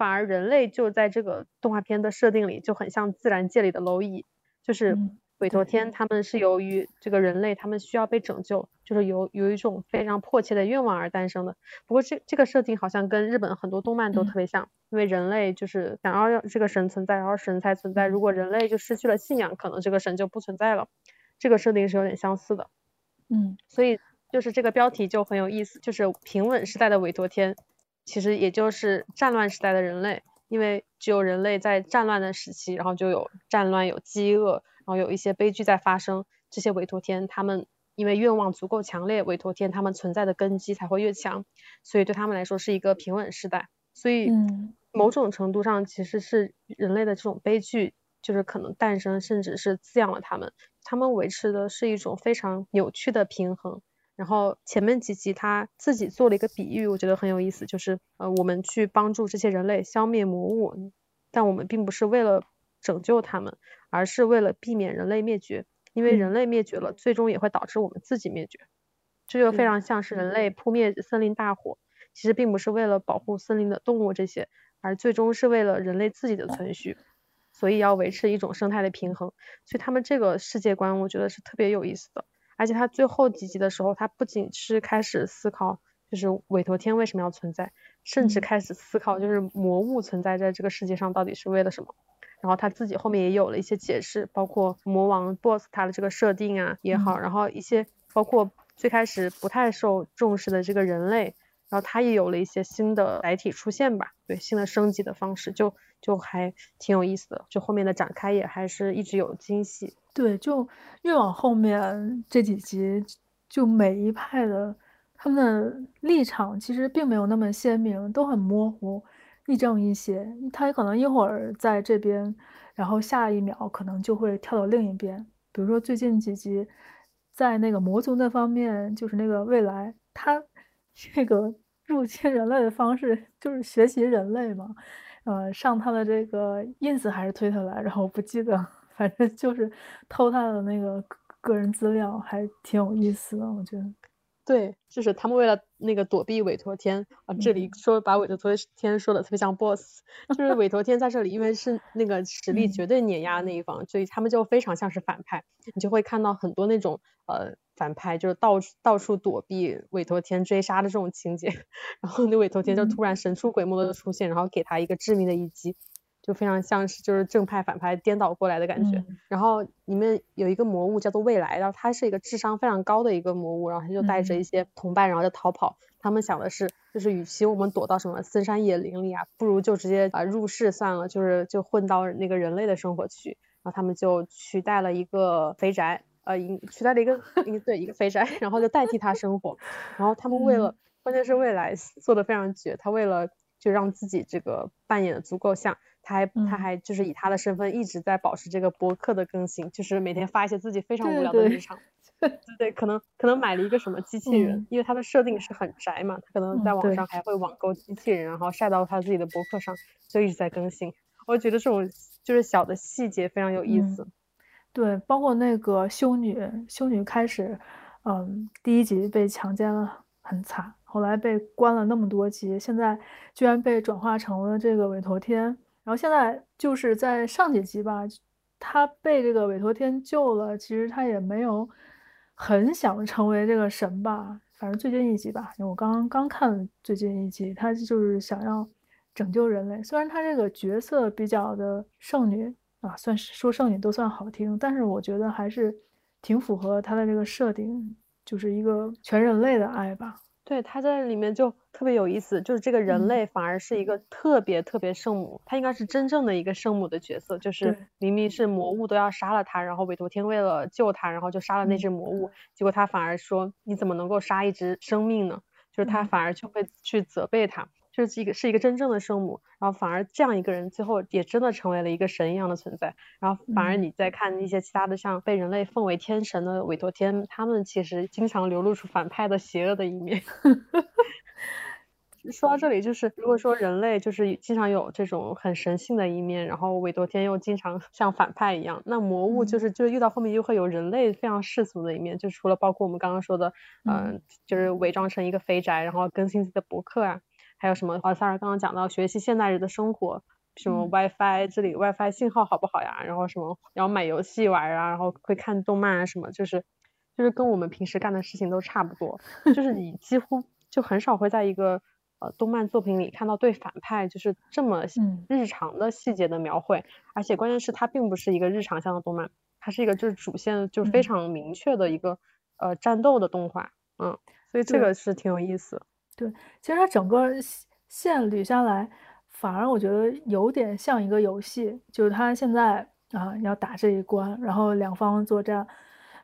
反而人类就在这个动画片的设定里就很像自然界里的蝼蚁，就是韦陀天他们是由于这个人类他们需要被拯救，就是有有一种非常迫切的愿望而诞生的。不过这这个设定好像跟日本很多动漫都特别像，嗯、因为人类就是想要让这个神存在，然后神才存在。如果人类就失去了信仰，可能这个神就不存在了。这个设定是有点相似的。嗯，所以就是这个标题就很有意思，就是平稳时代的韦陀天，其实也就是战乱时代的人类。因为只有人类在战乱的时期，然后就有战乱、有饥饿，然后有一些悲剧在发生。这些委托天他们因为愿望足够强烈，委托天他们存在的根基才会越强，所以对他们来说是一个平稳时代。所以，某种程度上其实是人类的这种悲剧，就是可能诞生，甚至是滋养了他们。他们维持的是一种非常扭曲的平衡。然后前面几集他自己做了一个比喻，我觉得很有意思，就是呃我们去帮助这些人类消灭魔物，但我们并不是为了拯救他们，而是为了避免人类灭绝，因为人类灭绝了，最终也会导致我们自己灭绝。这就非常像是人类扑灭森林大火，其实并不是为了保护森林的动物这些，而最终是为了人类自己的存续，所以要维持一种生态的平衡。所以他们这个世界观，我觉得是特别有意思的。而且他最后几集的时候，他不仅是开始思考，就是韦陀天为什么要存在，甚至开始思考，就是魔物存在在这个世界上到底是为了什么。然后他自己后面也有了一些解释，包括魔王 BOSS 他的这个设定啊也好，然后一些包括最开始不太受重视的这个人类，然后他也有了一些新的载体出现吧，对，新的升级的方式，就就还挺有意思的，就后面的展开也还是一直有惊喜。对，就越往后面这几集，就每一派的他们的立场其实并没有那么鲜明，都很模糊，亦正亦邪。他可能一会儿在这边，然后下一秒可能就会跳到另一边。比如说最近几集，在那个魔族那方面，就是那个未来，他 这个入侵人类的方式就是学习人类嘛，呃，上他的这个 ins 还是推特来，然后我不记得。反正就是偷他的那个个人资料，还挺有意思的，我觉得。对，就是他们为了那个躲避委托天啊，这里说把委托天说的特别像 boss，就是委托天在这里，因为是那个实力绝对碾压那一方，所以他们就非常像是反派。你就会看到很多那种呃反派，就是到到处躲避委托天追杀的这种情节，然后那委托天就突然神出鬼没的出现，然后给他一个致命的一击。就非常像是就是正派反派颠倒过来的感觉，嗯、然后里面有一个魔物叫做未来，然后他是一个智商非常高的一个魔物，然后他就带着一些同伴，然后就逃跑。嗯、他们想的是，就是与其我们躲到什么深山野林里啊，不如就直接啊入世算了，就是就混到那个人类的生活去。然后他们就取代了一个肥宅，呃，取代了一个一个对一个肥宅，然后就代替他生活。然后他们为了，嗯、关键是未来做的非常绝，他为了就让自己这个扮演的足够像。他还他还就是以他的身份一直在保持这个博客的更新，嗯、就是每天发一些自己非常无聊的日常。对 对，对，可能可能买了一个什么机器人，嗯、因为他的设定是很宅嘛，他可能在网上还会网购机器人，嗯、然后晒到他自己的博客上，就一直在更新。我觉得这种就是小的细节非常有意思。嗯、对，包括那个修女，修女开始，嗯，第一集被强奸了，很惨，后来被关了那么多集，现在居然被转化成了这个韦陀天。然后现在就是在上几集吧，他被这个韦陀天救了，其实他也没有很想成为这个神吧。反正最近一集吧，我刚刚刚看最近一集，他就是想要拯救人类。虽然他这个角色比较的圣女啊，算是说圣女都算好听，但是我觉得还是挺符合他的这个设定，就是一个全人类的爱吧。对，他在里面就特别有意思，就是这个人类反而是一个特别特别圣母，他、嗯、应该是真正的一个圣母的角色，就是明明是魔物都要杀了他，然后韦陀天为了救他，然后就杀了那只魔物，嗯、结果他反而说，你怎么能够杀一只生命呢？就是他反而就会去责备他。嗯就是一个是一个真正的圣母，然后反而这样一个人最后也真的成为了一个神一样的存在，然后反而你再看一些其他的像被人类奉为天神的韦陀天，他们其实经常流露出反派的邪恶的一面。说到这里，就是如果说人类就是经常有这种很神性的一面，然后韦陀天又经常 像反派一样，那魔物就是就遇到后面又会有人类非常世俗的一面，就除了包括我们刚刚说的，嗯、呃，就是伪装成一个肥宅，然后更新自己的博客啊。还有什么？华，萨尔刚刚讲到学习现代人的生活，什么 WiFi，这里 WiFi 信号好不好呀？然后什么，然后买游戏玩啊，然后会看动漫啊什么，就是就是跟我们平时干的事情都差不多，就是你几乎就很少会在一个呃动漫作品里看到对反派就是这么日常的细节的描绘，而且关键是它并不是一个日常向的动漫，它是一个就是主线就非常明确的一个呃战斗的动画，嗯，所以这个是挺有意思。对，其实它整个线捋下来。反而我觉得有点像一个游戏，就是它现在啊要打这一关，然后两方作战，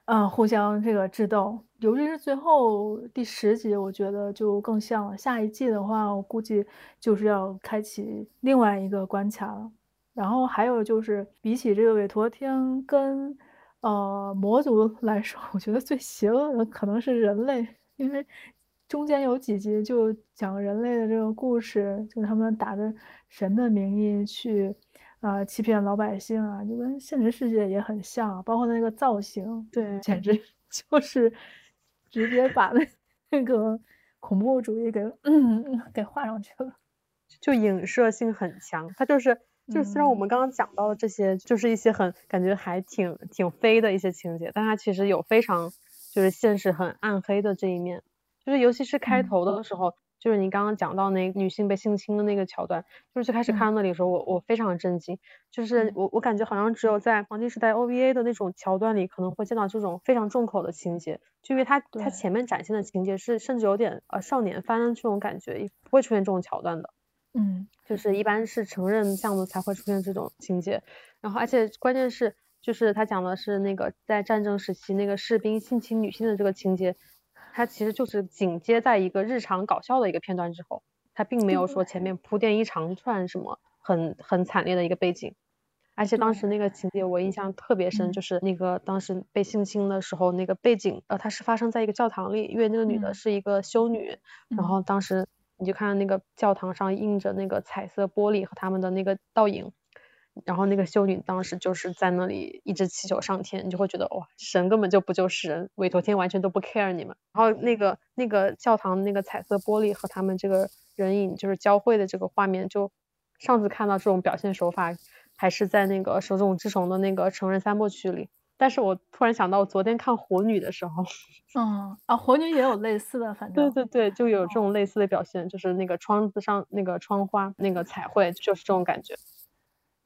嗯互相这个智斗，尤其是最后第十集，我觉得就更像了。下一季的话，我估计就是要开启另外一个关卡了。然后还有就是，比起这个韦陀天跟呃魔族来说，我觉得最邪恶的可能是人类，因为。中间有几集就讲人类的这个故事，就是他们打着神的名义去啊、呃、欺骗老百姓啊，就跟现实世界也很像，包括那个造型，对，简直 就是直接把那那个恐怖主义给嗯给画上去了，就影射性很强。它就是就是虽然我们刚刚讲到的这些，就是一些很感觉还挺挺飞的一些情节，但它其实有非常就是现实很暗黑的这一面。就是尤其是开头的时候，嗯、就是你刚刚讲到那女性被性侵的那个桥段，就是最开始看到那里的时候，嗯、我我非常震惊。就是我我感觉好像只有在黄金时代 OVA 的那种桥段里，可能会见到这种非常重口的情节，就因为它它前面展现的情节是甚至有点呃少年番的这种感觉，也不会出现这种桥段的。嗯，就是一般是成人项目才会出现这种情节。然后而且关键是，就是他讲的是那个在战争时期那个士兵性侵女性的这个情节。它其实就是紧接在一个日常搞笑的一个片段之后，它并没有说前面铺垫一长串什么很很惨烈的一个背景，而且当时那个情节我印象特别深，就是那个当时被性侵的时候那个背景，呃，它是发生在一个教堂里，因为那个女的是一个修女，然后当时你就看到那个教堂上映着那个彩色玻璃和他们的那个倒影。然后那个修女当时就是在那里一直祈求上天，你就会觉得哇，神根本就不就是人，韦陀天完全都不 care 你们。然后那个那个教堂那个彩色玻璃和他们这个人影就是交汇的这个画面，就上次看到这种表现手法还是在那个手冢治虫的那个成人三部曲里。但是我突然想到，我昨天看火女的时候，嗯啊，火女也有类似的，反正对对对，就有这种类似的表现，就是那个窗子上那个窗花那个彩绘，就是这种感觉。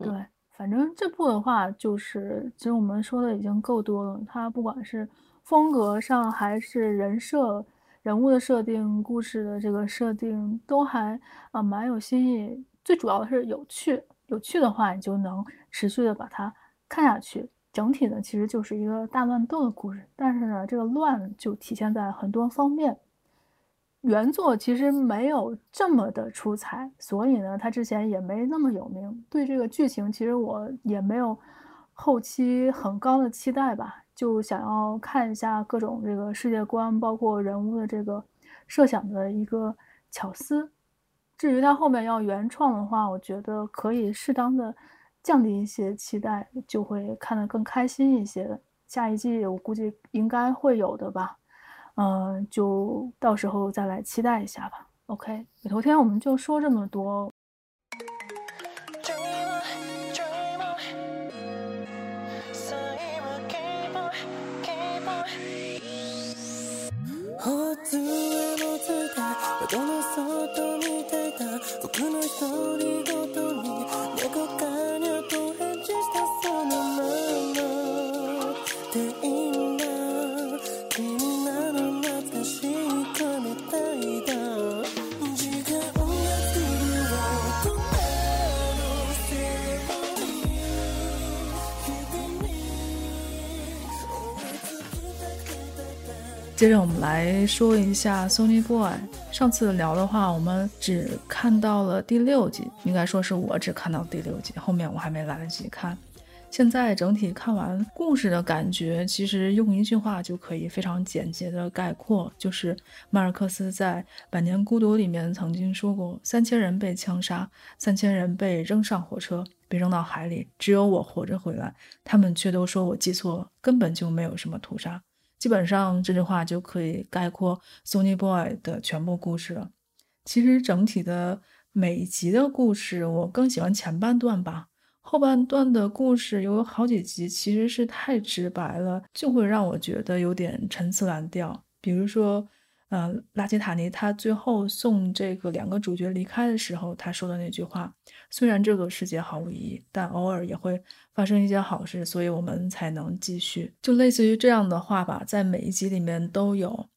对，反正这部的话，就是其实我们说的已经够多了。它不管是风格上，还是人设、人物的设定、故事的这个设定，都还啊蛮有新意。最主要的是有趣，有趣的话，你就能持续的把它看下去。整体呢，其实就是一个大乱斗的故事，但是呢，这个乱就体现在很多方面。原作其实没有这么的出彩，所以呢，他之前也没那么有名。对这个剧情，其实我也没有后期很高的期待吧，就想要看一下各种这个世界观，包括人物的这个设想的一个巧思。至于他后面要原创的话，我觉得可以适当的降低一些期待，就会看得更开心一些。下一季我估计应该会有的吧。嗯，就到时候再来期待一下吧。OK，头天我们就说这么多。接着我们来说一下 Sony Boy。上次聊的话，我们只看到了第六集，应该说是我只看到第六集，后面我还没来得及看。现在整体看完故事的感觉，其实用一句话就可以非常简洁的概括，就是马尔克斯在《百年孤独》里面曾经说过：三千人被枪杀，三千人被扔上火车，被扔到海里，只有我活着回来，他们却都说我记错，根本就没有什么屠杀。基本上这句话就可以概括 Sonny Boy 的全部故事了。其实整体的每一集的故事，我更喜欢前半段吧。后半段的故事有好几集其实是太直白了，就会让我觉得有点陈词滥调。比如说，呃，拉基塔尼他最后送这个两个主角离开的时候，他说的那句话：“虽然这个世界毫无意义，但偶尔也会发生一些好事，所以我们才能继续。”就类似于这样的话吧，在每一集里面都有。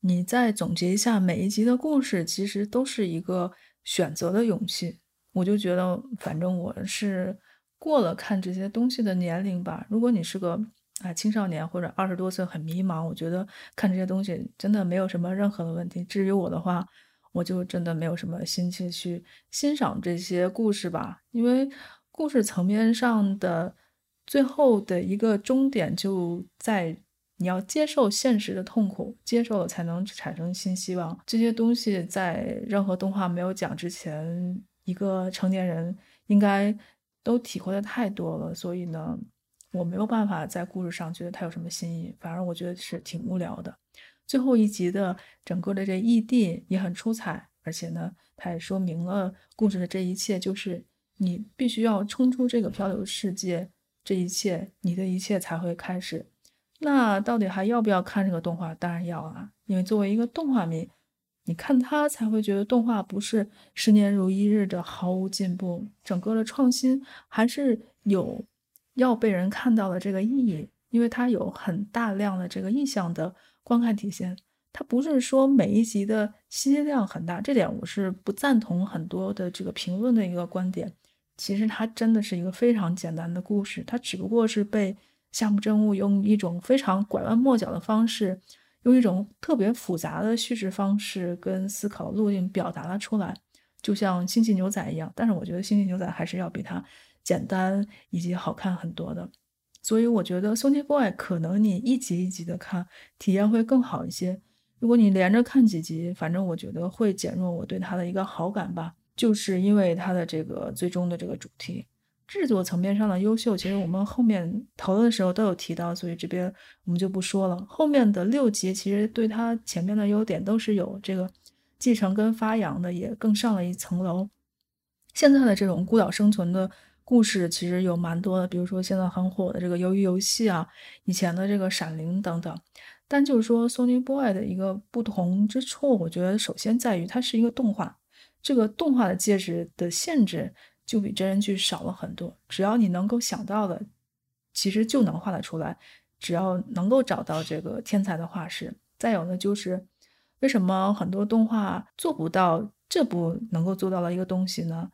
你再总结一下每一集的故事，其实都是一个选择的勇气。我就觉得，反正我是过了看这些东西的年龄吧。如果你是个啊青少年或者二十多岁很迷茫，我觉得看这些东西真的没有什么任何的问题。至于我的话，我就真的没有什么心情去欣赏这些故事吧，因为故事层面上的最后的一个终点就在。你要接受现实的痛苦，接受了才能产生新希望。这些东西在任何动画没有讲之前，一个成年人应该都体会的太多了。所以呢，我没有办法在故事上觉得它有什么新意，反而我觉得是挺无聊的。最后一集的整个的这异地也很出彩，而且呢，它也说明了故事的这一切就是你必须要冲出这个漂流世界，这一切你的一切才会开始。那到底还要不要看这个动画？当然要啊，因为作为一个动画迷，你看它才会觉得动画不是十年如一日的毫无进步，整个的创新还是有要被人看到的这个意义，因为它有很大量的这个意象的观看体现。它不是说每一集的信息量很大，这点我是不赞同很多的这个评论的一个观点。其实它真的是一个非常简单的故事，它只不过是被。夏目真务用一种非常拐弯抹角的方式，用一种特别复杂的叙事方式跟思考路径表达了出来，就像《星际牛仔》一样。但是我觉得《星际牛仔》还是要比它简单以及好看很多的。所以我觉得《Sony Boy》可能你一集一集的看，体验会更好一些。如果你连着看几集，反正我觉得会减弱我对它的一个好感吧，就是因为它的这个最终的这个主题。制作层面上的优秀，其实我们后面讨论的时候都有提到，所以这边我们就不说了。后面的六集其实对它前面的优点都是有这个继承跟发扬的，也更上了一层楼。现在的这种孤岛生存的故事其实有蛮多的，比如说现在很火的这个鱿鱼游戏啊，以前的这个闪灵等等。但就是说，Sony Boy 的一个不同之处，我觉得首先在于它是一个动画，这个动画的介质的限制。就比真人剧少了很多，只要你能够想到的，其实就能画得出来。只要能够找到这个天才的画师，再有呢，就是为什么很多动画做不到这部能够做到的一个东西呢？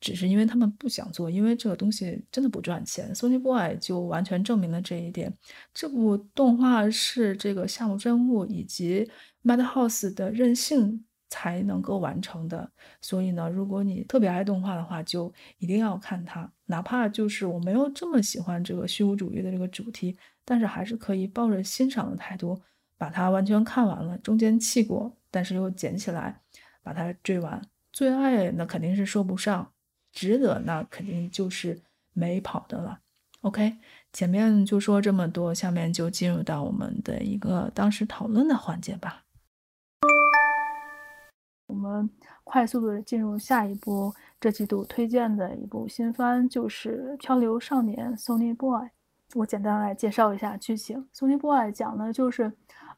只是因为他们不想做，因为这个东西真的不赚钱。Sonic Boy 就完全证明了这一点。这部动画是这个夏目真悟以及 Madhouse 的任性。才能够完成的，所以呢，如果你特别爱动画的话，就一定要看它。哪怕就是我没有这么喜欢这个虚无主义的这个主题，但是还是可以抱着欣赏的态度把它完全看完了。中间弃过，但是又捡起来把它追完。最爱那肯定是说不上，值得那肯定就是没跑的了。OK，前面就说这么多，下面就进入到我们的一个当时讨论的环节吧。我们快速的进入下一部这季度推荐的一部新番，就是《漂流少年》（Sonic Boy）。我简单来介绍一下剧情。《Sonic Boy》讲的就是，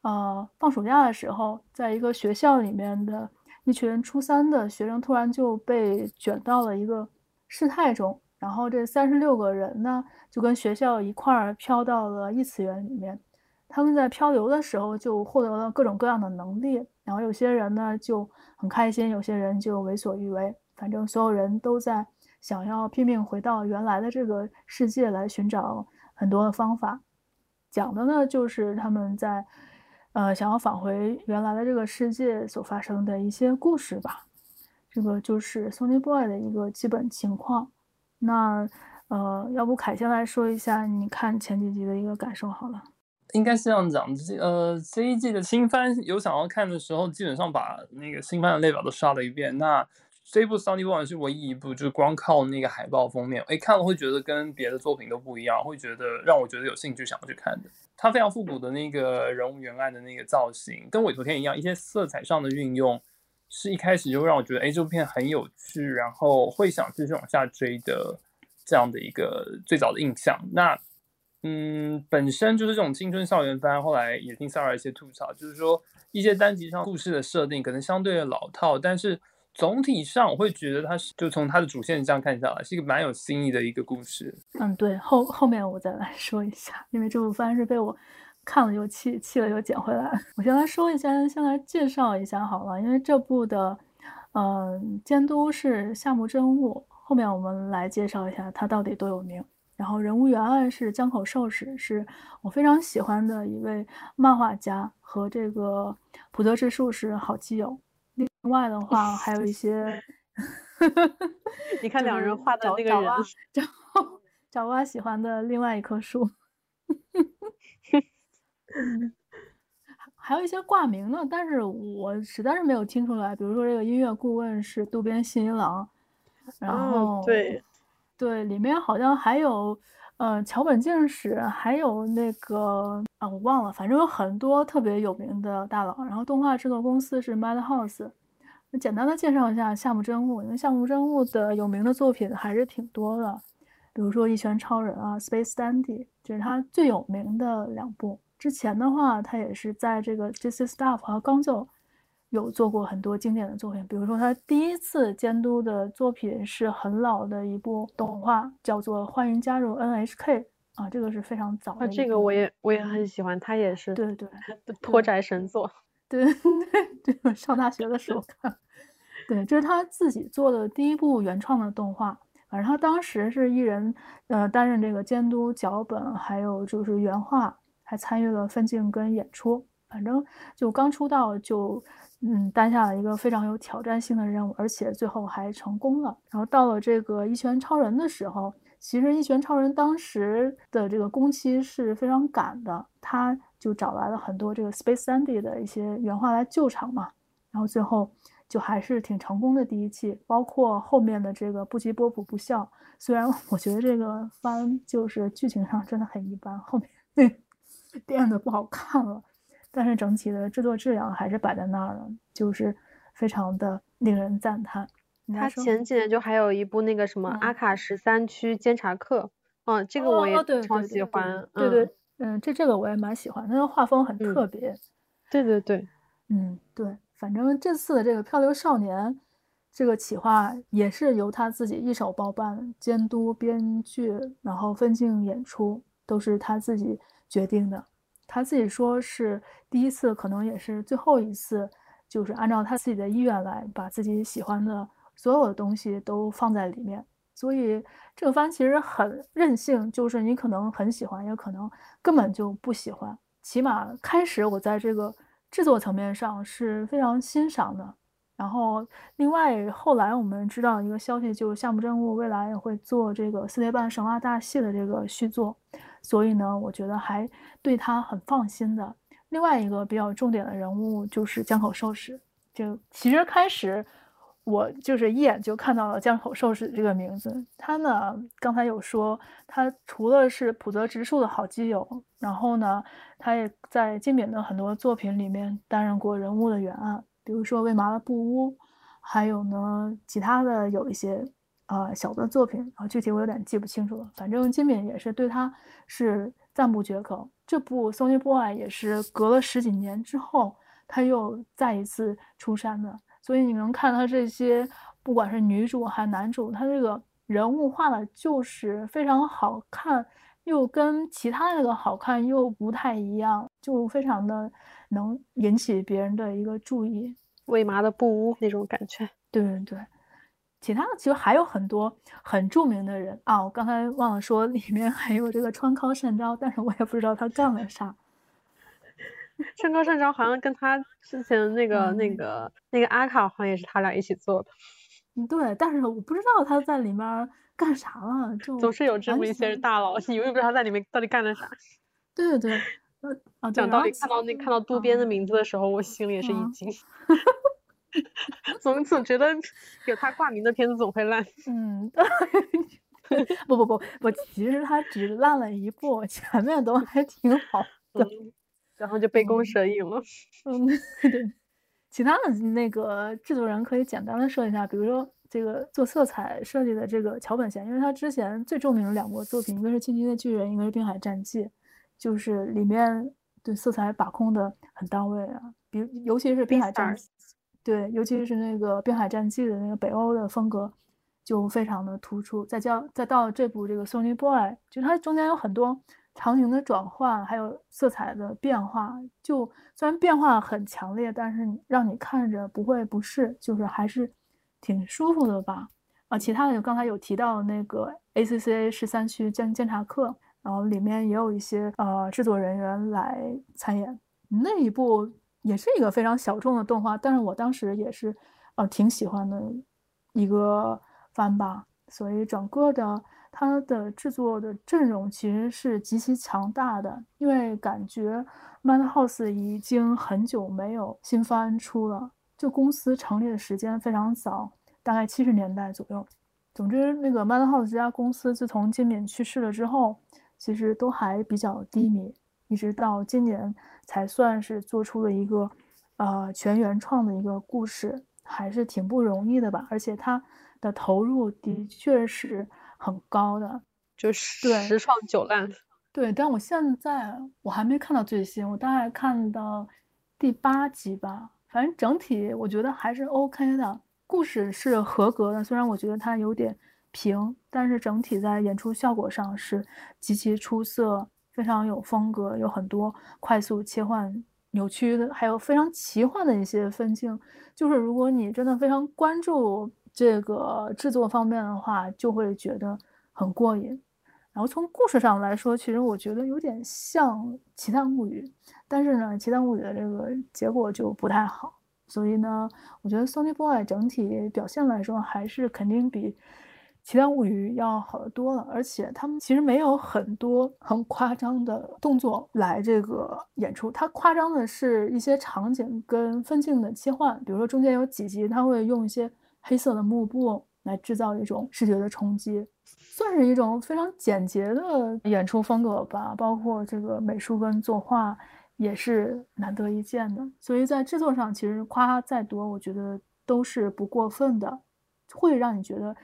呃，放暑假的时候，在一个学校里面的一群初三的学生突然就被卷到了一个事态中，然后这三十六个人呢，就跟学校一块儿飘到了异次元里面。他们在漂流的时候就获得了各种各样的能力，然后有些人呢就。很开心，有些人就为所欲为，反正所有人都在想要拼命回到原来的这个世界来寻找很多的方法。讲的呢就是他们在呃想要返回原来的这个世界所发生的一些故事吧。这个就是 Sony Boy 的一个基本情况。那呃，要不凯先来说一下你看前几集的一个感受好了。应该是这样讲，这呃，这一季的新番有想要看的时候，基本上把那个新番的列表都刷了一遍。那这部《Sunny Boy》是唯一一部，就是光靠那个海报封面，哎，看了会觉得跟别的作品都不一样，会觉得让我觉得有兴趣想要去看的。它非常复古的那个人物原案的那个造型，跟《委托天》一样，一些色彩上的运用是一开始就让我觉得，哎，这部片很有趣，然后会想继续往下追的这样的一个最早的印象。那，嗯，本身就是这种青春校园番，后来也听 Sara 一些吐槽，就是说一些单集上故事的设定可能相对的老套，但是总体上我会觉得它是，就从它的主线这样看下来，是一个蛮有新意的一个故事。嗯，对，后后面我再来说一下，因为这部番是被我。看了又弃，弃了又捡回来。我先来说一下，先来介绍一下好了，因为这部的，嗯、监督是夏目真悟。后面我们来介绍一下他到底多有名。然后人物原案是江口寿史，是我非常喜欢的一位漫画家，和这个浦泽直树是好基友。另外的话还有一些，你看两人画的那个人，然后找 蛙喜欢的另外一棵树。嗯，还有一些挂名的，但是我实在是没有听出来。比如说，这个音乐顾问是渡边信一郎，然后、哦、对对，里面好像还有呃桥本健史，还有那个啊我忘了，反正有很多特别有名的大佬。然后动画制作公司是 Madhouse。那简单的介绍一下夏目真务，因为夏目真务的有名的作品还是挺多的，比如说《一拳超人》啊，《Space Dandy》，就是他最有名的两部。之前的话，他也是在这个 JC Staff 和刚就有做过很多经典的作品，比如说他第一次监督的作品是很老的一部动画，叫做《欢迎加入 NHK》啊，这个是非常早的。啊，这个我也我也很喜欢，他也是对对 破宅神作，对对对，上大学的时候看，对，这是他自己做的第一部原创的动画，反正他当时是一人呃担任这个监督、脚本，还有就是原画。还参与了分镜跟演出，反正就刚出道就，嗯，担下了一个非常有挑战性的任务，而且最后还成功了。然后到了这个《一拳超人》的时候，其实《一拳超人》当时的这个工期是非常赶的，他就找来了很多这个 Space Sandy 的一些原画来救场嘛。然后最后就还是挺成功的第一期，包括后面的这个不吉波普不笑，虽然我觉得这个番就是剧情上真的很一般，后面那。变得不好看了，但是整体的制作质量还是摆在那儿了，就是非常的令人赞叹。他前几年就还有一部那个什么《阿卡十三区监察课》，嗯，这个我也超喜欢。对对，嗯，这这个我也蛮喜欢，那个画风很特别。对对对，嗯对，反正这次的这个《漂流少年》这个企划也是由他自己一手包办，监督、编剧，然后分镜、演出都是他自己。决定的，他自己说是第一次，可能也是最后一次，就是按照他自己的意愿来把自己喜欢的所有的东西都放在里面。所以这个番其实很任性，就是你可能很喜欢，也可能根本就不喜欢。起码开始我在这个制作层面上是非常欣赏的。然后另外后来我们知道一个消息，就是夏目真务未来也会做这个四叠半神话大系的这个续作。所以呢，我觉得还对他很放心的。另外一个比较重点的人物就是江口寿史。就其实开始我就是一眼就看到了江口寿史这个名字。他呢，刚才有说他除了是浦泽直树的好基友，然后呢，他也在金敏的很多作品里面担任过人物的原案，比如说《为麻的布屋》，还有呢其他的有一些。啊、呃，小的作品啊，具体我有点记不清楚了。反正金敏也是对他是赞不绝口。这部《Sonny Boy》也是隔了十几年之后，他又再一次出山的。所以你能看他这些，不管是女主还是男主，他这个人物画的就是非常好看，又跟其他那个好看又不太一样，就非常的能引起别人的一个注意。为麻的布屋那种感觉，对对对。其他的其实还有很多很著名的人啊，我刚才忘了说，里面还有这个川尻善昭，但是我也不知道他干了啥。川尻善昭好像跟他之前那个、嗯、那个那个阿卡好像也是他俩一起做的。嗯，对，但是我不知道他在里面干啥了，就总是有这么一些大佬，你永远不知道他在里面到底干了啥。对 对对，啊，讲道理，看到那看到渡边的名字的时候，我心里也是一惊。嗯 总总觉得有他挂名的片子总会烂。嗯，不不不我，其实他只烂了一部，前面都还挺好的，嗯、然后就杯弓蛇影了。嗯，对。其他的那个制作人可以简单的说一下，比如说这个做色彩设计的这个桥本贤，因为他之前最著名的两部作品，一个是《进击的巨人》，一个是《滨海战记》，就是里面对色彩把控的很到位啊。比如尤其是《滨海战记》，对，尤其是那个《滨海战记》的那个北欧的风格就非常的突出。再叫再到这部这个《Sonny Boy》，就它中间有很多。场景的转换，还有色彩的变化，就虽然变化很强烈，但是让你看着不会不适，就是还是挺舒服的吧。啊，其他的就刚才有提到那个 ACCA 十三区监监察课，然后里面也有一些呃制作人员来参演。那一部也是一个非常小众的动画，但是我当时也是呃挺喜欢的一个番吧，所以整个的。它的制作的阵容其实是极其强大的，因为感觉 Madhouse 已经很久没有新番出了，就公司成立的时间非常早，大概七十年代左右。总之，那个 Madhouse 这家公司自从金敏去世了之后，其实都还比较低迷，一直到今年才算是做出了一个呃全原创的一个故事，还是挺不容易的吧。而且它的投入的确是。很高的，就是十创九烂。对，但我现在我还没看到最新，我大概看到第八集吧。反正整体我觉得还是 OK 的，故事是合格的。虽然我觉得它有点平，但是整体在演出效果上是极其出色，非常有风格，有很多快速切换、扭曲的，还有非常奇幻的一些分镜。就是如果你真的非常关注。这个制作方面的话，就会觉得很过瘾。然后从故事上来说，其实我觉得有点像《奇谭物语》，但是呢，《奇谭物语》的这个结果就不太好。所以呢，我觉得《Sony Boy》整体表现来说，还是肯定比《奇谭物语》要好得多了。而且他们其实没有很多很夸张的动作来这个演出，它夸张的是一些场景跟分镜的切换，比如说中间有几集，他会用一些。黑色的幕布来制造一种视觉的冲击，算是一种非常简洁的演出风格吧。包括这个美术跟作画也是难得一见的。所以在制作上，其实夸再多，我觉得都是不过分的，会让你觉得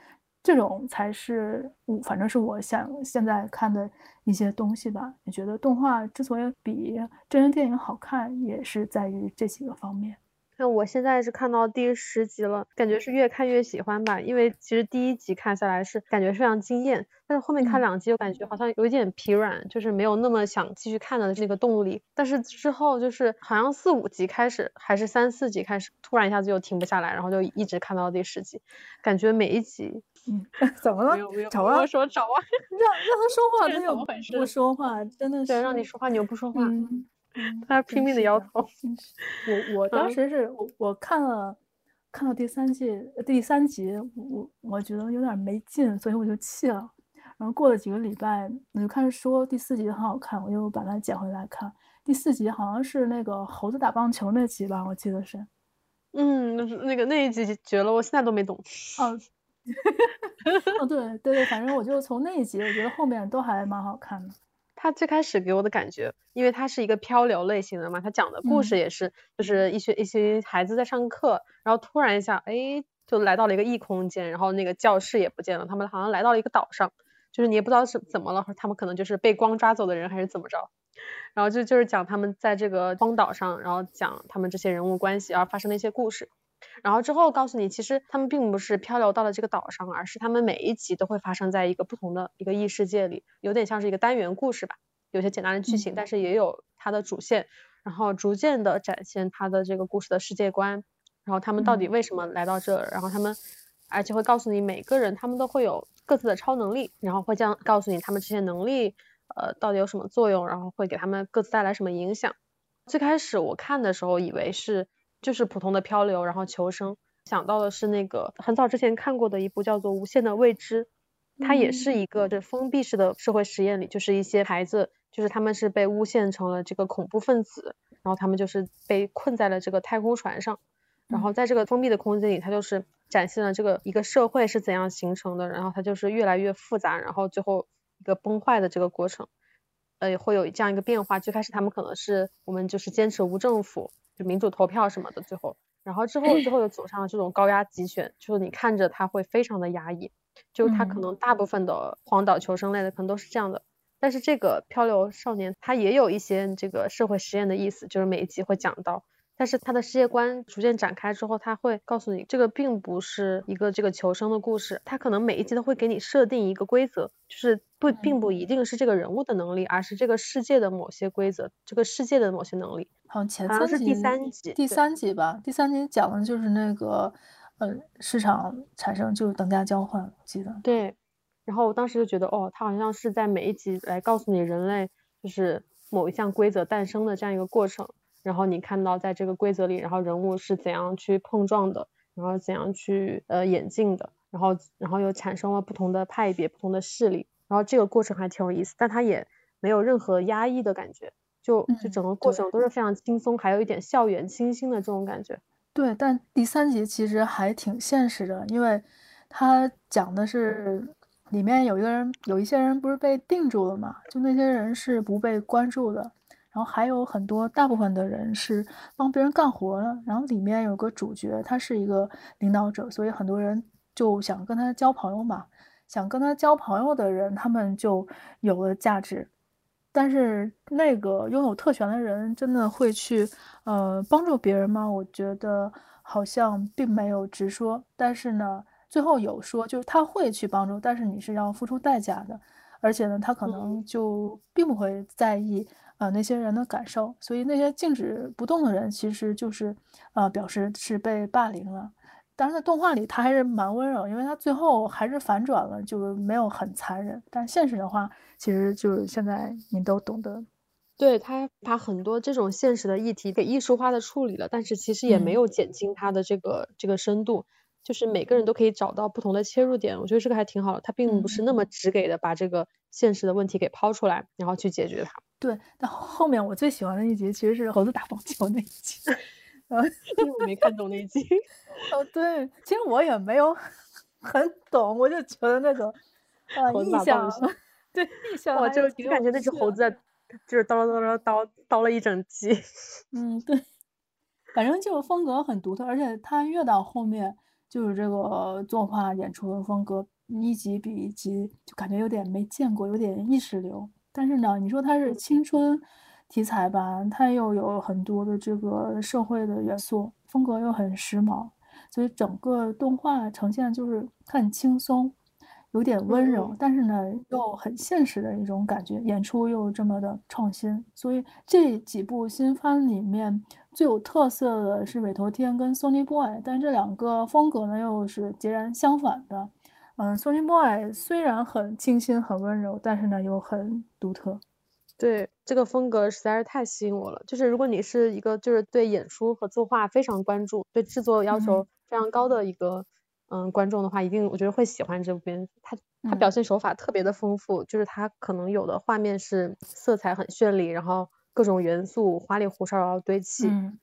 这种才是，反正是我想现在看的一些东西吧。你觉得动画之所以比真人电影好看，也是在于这几个方面。那我现在是看到第十集了，感觉是越看越喜欢吧。因为其实第一集看下来是感觉非常惊艳，但是后面看两集又感觉好像有一点疲软，就是没有那么想继续看的那个动力。但是之后就是好像四五集开始，还是三四集开始，突然一下子就停不下来，然后就一直看到第十集，感觉每一集，嗯，怎么了？找啊，我说找啊，让让他说话，他又不说话，真的是。对，让你说话你又不说话。嗯他拼命的摇头。我我当时是我我看了看到第三季第三集，我我觉得有点没劲，所以我就弃了。然后过了几个礼拜，我就开始说第四集很好看，我又把它捡回来看。第四集好像是那个猴子打棒球那集吧，我记得是。嗯，那个那一集绝了，我现在都没懂。哦，哦对对对，反正我就从那一集，我觉得后面都还蛮好看的。他最开始给我的感觉，因为他是一个漂流类型的嘛，他讲的故事也是，就是一些一些孩子在上课，然后突然一下，哎，就来到了一个异空间，然后那个教室也不见了，他们好像来到了一个岛上，就是你也不知道是怎么了，他们可能就是被光抓走的人还是怎么着，然后就就是讲他们在这个荒岛上，然后讲他们这些人物关系而发生的一些故事。然后之后告诉你，其实他们并不是漂流到了这个岛上，而是他们每一集都会发生在一个不同的一个异世界里，有点像是一个单元故事吧。有些简单的剧情，但是也有它的主线，然后逐渐的展现它的这个故事的世界观，然后他们到底为什么来到这儿，然后他们，而且会告诉你每个人他们都会有各自的超能力，然后会这样告诉你他们这些能力，呃，到底有什么作用，然后会给他们各自带来什么影响。最开始我看的时候以为是。就是普通的漂流，然后求生。想到的是那个很早之前看过的一部叫做《无限的未知》，它也是一个这封闭式的社会实验里，就是一些孩子，就是他们是被诬陷成了这个恐怖分子，然后他们就是被困在了这个太空船上，然后在这个封闭的空间里，它就是展现了这个一个社会是怎样形成的，然后它就是越来越复杂，然后最后一个崩坏的这个过程，呃，会有这样一个变化。最开始他们可能是我们就是坚持无政府。就民主投票什么的，最后然后之后之 后又走上了这种高压集权，就是你看着他会非常的压抑，就是他可能大部分的荒岛求生类的可能都是这样的。但是这个漂流少年他也有一些这个社会实验的意思，就是每一集会讲到。但是他的世界观逐渐展开之后，他会告诉你，这个并不是一个这个求生的故事，他可能每一集都会给你设定一个规则，就是不并不一定是这个人物的能力，而是这个世界的某些规则，这个世界的某些能力。好像前三集，是第三集，第三集吧，第三集讲的就是那个呃市场产生就是等价交换，记得。对。然后我当时就觉得，哦，他好像是在每一集来告诉你人类就是某一项规则诞生的这样一个过程。然后你看到在这个规则里，然后人物是怎样去碰撞的，然后怎样去呃演进的，然后然后又产生了不同的派别、不同的势力。然后这个过程还挺有意思，但它也没有任何压抑的感觉，就就整个过程都是非常轻松，还有一点校园清新的这种感觉。对，但第三集其实还挺现实的，因为它讲的是。里面有一个人，有一些人不是被定住了嘛？就那些人是不被关注的，然后还有很多大部分的人是帮别人干活的。然后里面有个主角，他是一个领导者，所以很多人就想跟他交朋友嘛。想跟他交朋友的人，他们就有了价值。但是那个拥有特权的人，真的会去呃帮助别人吗？我觉得好像并没有直说。但是呢。最后有说，就是他会去帮助，但是你是要付出代价的，而且呢，他可能就并不会在意呃那些人的感受，所以那些静止不动的人其实就是呃表示是被霸凌了。但是在动画里他还是蛮温柔，因为他最后还是反转了，就是没有很残忍。但现实的话，其实就是现在你都懂得，对，他把很多这种现实的议题给艺术化的处理了，但是其实也没有减轻他的这个、嗯、这个深度。就是每个人都可以找到不同的切入点，我觉得这个还挺好的。他并不是那么直给的把这个现实的问题给抛出来，然后去解决它。对，但后面我最喜欢的一集其实是猴子打棒球那一集，呃，因为我没看懂那一集。哦，对，其实我也没有很懂，我就觉得那种呃，印象，对，印 象，我就就感觉那只猴子就是叨叨叨叨叨叨了一整集。嗯，对，反正就是风格很独特，而且它越到后面。就是这个作画演出的风格，一集比一集就感觉有点没见过，有点意识流。但是呢，你说它是青春题材吧，它又有很多的这个社会的元素，风格又很时髦，所以整个动画呈现就是很轻松。有点温柔，但是呢又很现实的一种感觉，演出又这么的创新，所以这几部新番里面最有特色的是《委托天》跟《Sonny Boy》，但这两个风格呢又是截然相反的。嗯，《Sonny Boy》虽然很清新很温柔，但是呢又很独特。对，这个风格实在是太吸引我了。就是如果你是一个就是对演出和作画非常关注，对制作要求非常高的一个。嗯嗯，观众的话一定我觉得会喜欢这部片子。它它表现手法特别的丰富，嗯、就是它可能有的画面是色彩很绚丽，然后各种元素花里胡哨然后堆砌，嗯、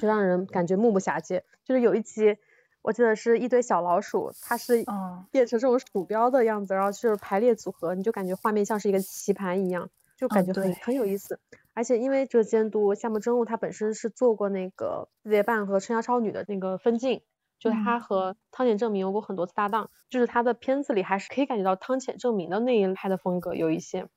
就让人感觉目不暇接。就是有一集我记得是一堆小老鼠，它是变成这种鼠标的样子，然后就是排列组合，你就感觉画面像是一个棋盘一样，就感觉很、哦、很有意思。而且因为这个监督夏目真悟他本身是做过那个《四叠半》和《春宵超女》的那个分镜。就他和汤浅证明有过很多次搭档，嗯、就是他的片子里还是可以感觉到汤浅证明的那一派的风格有一些，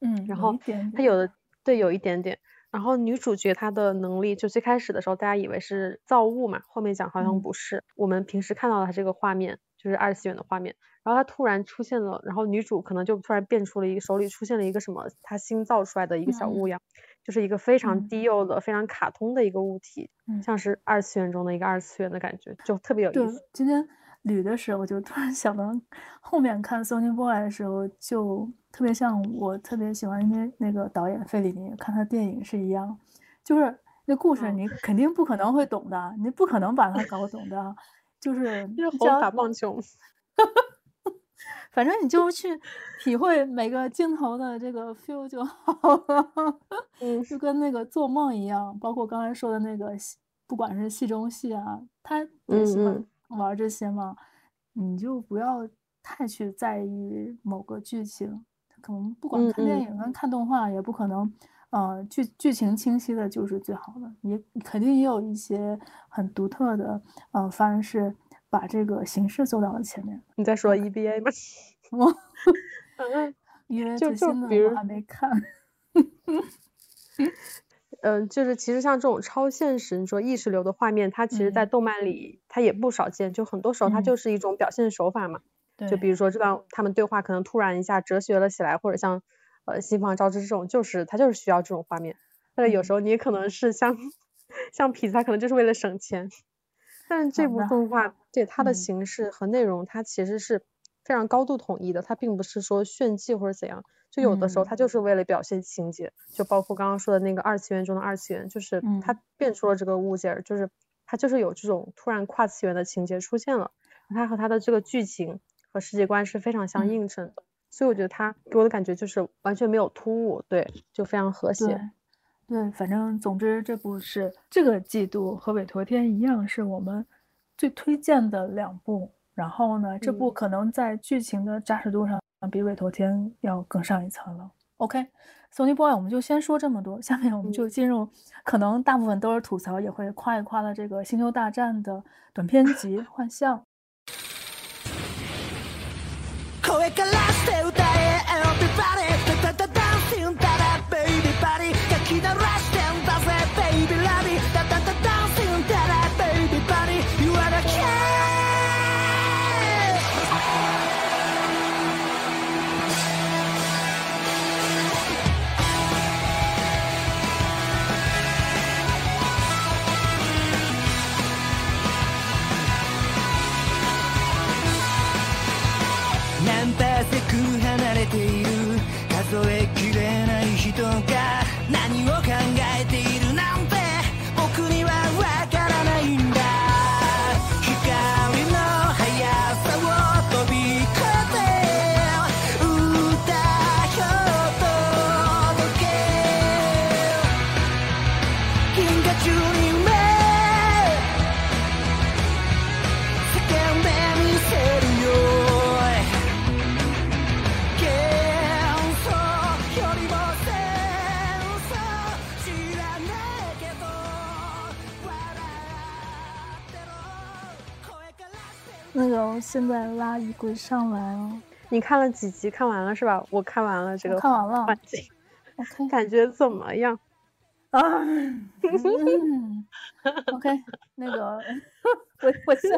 嗯，然后他有的对有一点点，然后女主角她的能力就最开始的时候大家以为是造物嘛，后面讲好像不是，嗯、我们平时看到的她这个画面就是二次元的画面，然后她突然出现了，然后女主可能就突然变出了一个手里出现了一个什么她新造出来的一个小物样。嗯就是一个非常低幼的、嗯、非常卡通的一个物体，嗯、像是二次元中的一个二次元的感觉，就特别有意思。今天捋的时候，我就突然想到后面看《Sonny Boy》的时候，就特别像我特别喜欢因为那个导演费里尼，看他电影是一样，就是那故事你肯定不可能会懂的，嗯、你不可能把它搞懂的，就是 就是猴打棒球。反正你就去体会每个镜头的这个 feel 就好了，嗯，就跟那个做梦一样。包括刚才说的那个，不管是戏中戏啊，他也喜欢玩这些嘛。嗯嗯，你就不要太去在意某个剧情，可能不管看电影跟看动画，也不可能呃，剧剧情清晰的就是最好的，也肯定也有一些很独特的，呃，番是把这个形式做到了前面。你在说 EBA 吗？我，嗯，EVA 最新的我还没看。嗯，就是其实像这种超现实，你说意识流的画面，它其实，在动漫里它也不少见，嗯、就很多时候它就是一种表现手法嘛。对、嗯。就比如说这段他们对话可能突然一下哲学了起来，或者像呃新房招之这种，就是它就是需要这种画面。但是有时候你也可能是像、嗯、像痞子，他可能就是为了省钱。但是这部动画对它的形式和内容，它其实是非常高度统一的，它并不是说炫技或者怎样。就有的时候，它就是为了表现情节，嗯、就包括刚刚说的那个二次元中的二次元，就是它变出了这个物件儿，嗯、就是它就是有这种突然跨次元的情节出现了，它和它的这个剧情和世界观是非常相映衬的，嗯、所以我觉得它给我的感觉就是完全没有突兀，对，就非常和谐。对，对，反正总之这部是这个季度和委托天一样，是我们最推荐的两部。然后呢，这部可能在剧情的扎实度上。比韦陀天要更上一层了。OK，Sony Boy，我们就先说这么多，下面我们就进入可能大部分都是吐槽，也会夸一夸的这个《星球大战》的短片集《幻象》。拉衣柜上来了，你看了几集？看完了是吧？我看完了这个，看完了。OK，感觉怎么样？啊、嗯、，OK，那个 我我先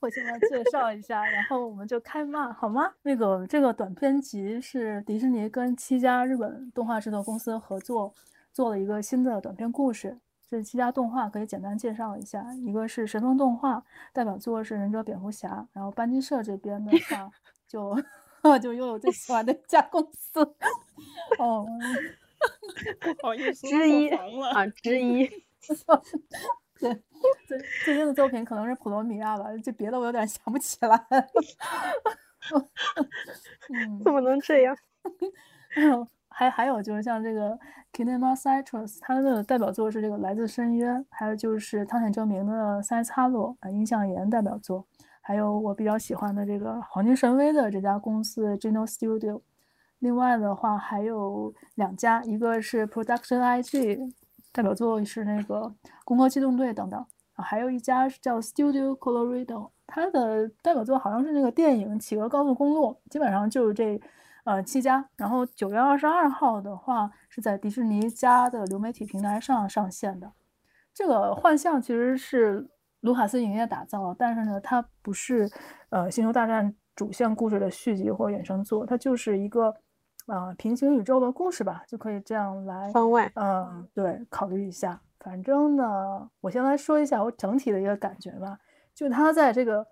我先来介绍一下，然后我们就开骂好吗？那个这个短片集是迪士尼跟七家日本动画制作公司合作做了一个新的短片故事。这七家动画可以简单介绍一下，一个是神风动画，代表作是忍者蝙蝠侠，然后班机社这边的话 就 就又有最喜欢的一家公司，哦，不好意思，之一啊，之一，对，最最近的作品可能是普罗米亚吧，就别的我有点想不起来，嗯，怎么能这样？还还有就是像这个 Kinema Citrus，它的代表作是这个来自深渊，还有就是汤浅政明的三叉路啊，映像研代表作，还有我比较喜欢的这个黄金神威的这家公司 Geno Studio。另外的话还有两家，一个是 Production IG，代表作是那个《攻壳机动队》等等啊，还有一家是叫 Studio Colorado，它的代表作好像是那个电影《企鹅高速公路》，基本上就是这。呃，七家，然后九月二十二号的话是在迪士尼家的流媒体平台上上线的。这个幻象其实是卢卡斯影业打造，但是呢，它不是呃《星球大战》主线故事的续集或衍生作，它就是一个呃平行宇宙的故事吧，就可以这样来番外。嗯、呃，对，考虑一下。反正呢，我先来说一下我整体的一个感觉吧，就它在这个。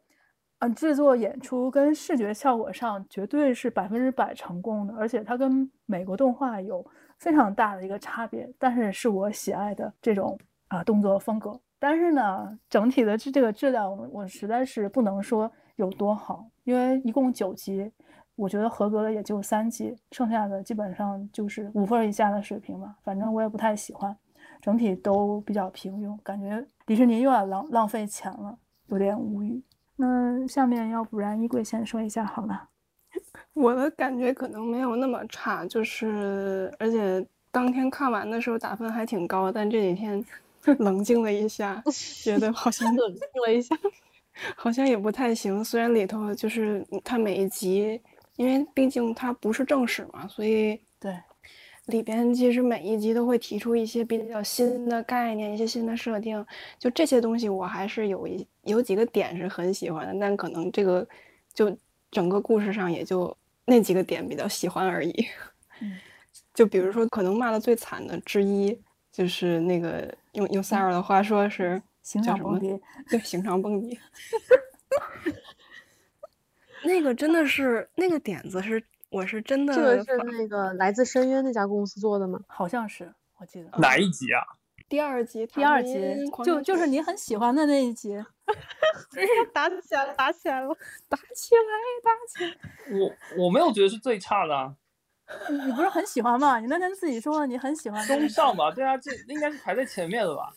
嗯，制作、演出跟视觉效果上绝对是百分之百成功的，而且它跟美国动画有非常大的一个差别，但是是我喜爱的这种啊动作风格。但是呢，整体的这这个质量，我我实在是不能说有多好，因为一共九集，我觉得合格的也就三集，剩下的基本上就是五分以下的水平吧。反正我也不太喜欢，整体都比较平庸，感觉迪士尼又要浪浪费钱了，有点无语。那下面要不然衣柜先说一下好了。我的感觉可能没有那么差，就是而且当天看完的时候打分还挺高，但这几天 冷静了一下，觉得好像冷静了一下，好像也不太行。虽然里头就是它每一集，因为毕竟它不是正史嘛，所以对里边其实每一集都会提出一些比较新的概念，一些新的设定。就这些东西，我还是有一有几个点是很喜欢的，但可能这个就整个故事上也就那几个点比较喜欢而已。嗯。就比如说，可能骂的最惨的之一，就是那个用用塞尔的话说是 刑场蹦迪，对，刑场蹦迪。那个真的是那个点子是，我是真的。这个是那个来自深渊那家公司做的吗？好像是，我记得。哪一集啊？第二集，第二集就就是你很喜欢的那一集。打起来了，打起来了，打起来，打起来。我我没有觉得是最差的啊。你不是很喜欢吗？你那天自己说你很喜欢。中上吧，对啊，这应该是排在前面的吧？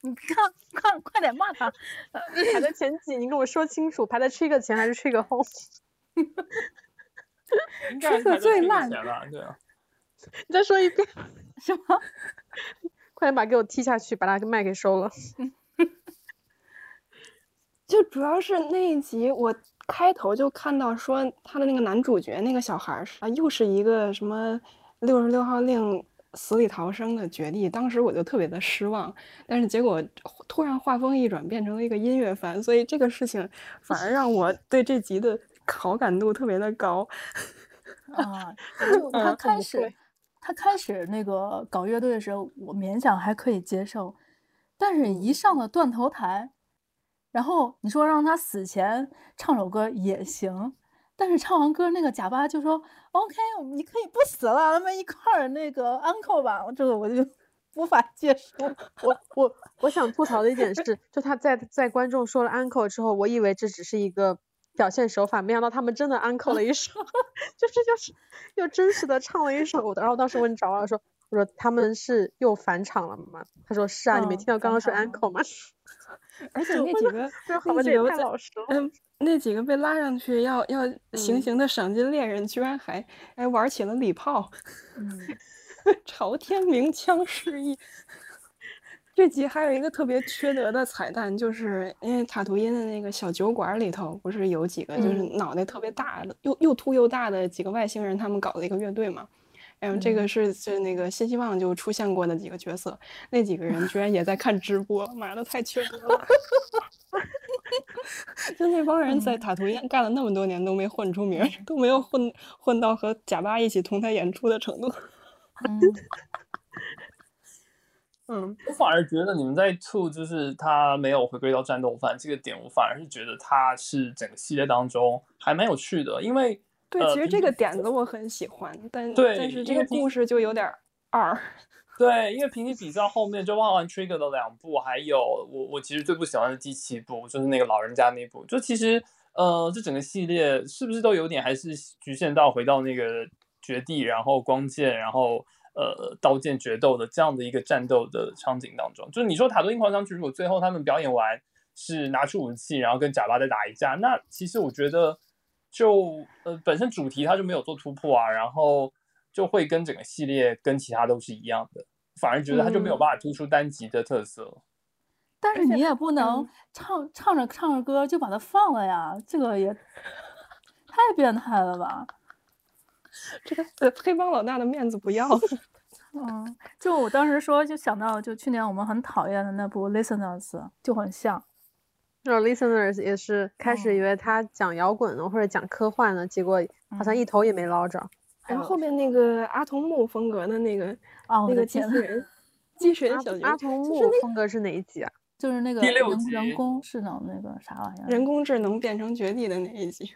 你看看，快点骂他，排在前几，你跟我说清楚，排在 Trigger 前还是 Trigger 后 Trigger 最烂了，对啊。你再说一遍。什么？快点把给我踢下去，把他麦给收了。就主要是那一集我。开头就看到说他的那个男主角那个小孩儿啊，又是一个什么六十六号令死里逃生的绝地，当时我就特别的失望。但是结果突然画风一转，变成了一个音乐番，所以这个事情反而让我对这集的好感度特别的高。啊，就他开始他开始那个搞乐队的时候，我勉强还可以接受，但是一上了断头台。然后你说让他死前唱首歌也行，但是唱完歌那个贾巴就说 OK，你可以不死了，咱们一块儿那个 uncle 吧。这个我就 无法接受。我我我想吐槽的一点是，就他在在观众说了 uncle 之后，我以为这只是一个表现手法，没想到他们真的 uncle 了一首，就是就是又真实的唱了一首。然后当时问找了说，我说他们是又返场了吗？他说是啊，嗯、你没听到刚刚说 uncle 吗？而且那几个，那几个太老实了。嗯，那几个被拉上去要要行刑的赏金猎人，嗯、居然还还玩起了礼炮，嗯，朝天鸣枪示意。这集还有一个特别缺德的彩蛋，就是因为塔图因的那个小酒馆里头，不是有几个就是脑袋特别大的，嗯、又又秃又大的几个外星人，他们搞了一个乐队嘛。然后这个是就那个新希望就出现过的几个角色，那几个人居然也在看直播，妈的太缺德了！就那帮人在塔图因干了那么多年都没混出名，都没有混混到和贾巴一起同台演出的程度。嗯，嗯，我反而觉得你们在吐，就是他没有回归到战斗番这个点，我反而是觉得他是整个系列当中还蛮有趣的，因为。对，其实这个点子我很喜欢，但对但是这个故事就有点二。对，因为平起比较后面就忘完 Trigger 的两部，还有我我其实最不喜欢的第七部，就是那个老人家那部。就其实呃，这整个系列是不是都有点还是局限到回到那个绝地，然后光剑，然后呃刀剑决斗的这样的一个战斗的场景当中？就是你说塔多因狂想曲，如果最后他们表演完是拿出武器，然后跟贾巴再打一架，那其实我觉得。就呃本身主题它就没有做突破啊，然后就会跟整个系列跟其他都是一样的，反而觉得它就没有办法突出单集的特色。嗯、但是你也不能唱、嗯、唱着唱着歌就把它放了呀，这个也 太变态了吧？这个黑帮老大的面子不要了。嗯，就我当时说就想到就去年我们很讨厌的那部《Listeners》就很像。然后 Listeners 也是开始以为他讲摇滚呢，或者讲科幻的，结果好像一头也没捞着。然后后面那个阿童木风格的那个哦，那个机器人，机器人小阿童木风格是哪一集啊？就是那个人人工智能那个啥玩意儿？人工智能变成绝地的那一集。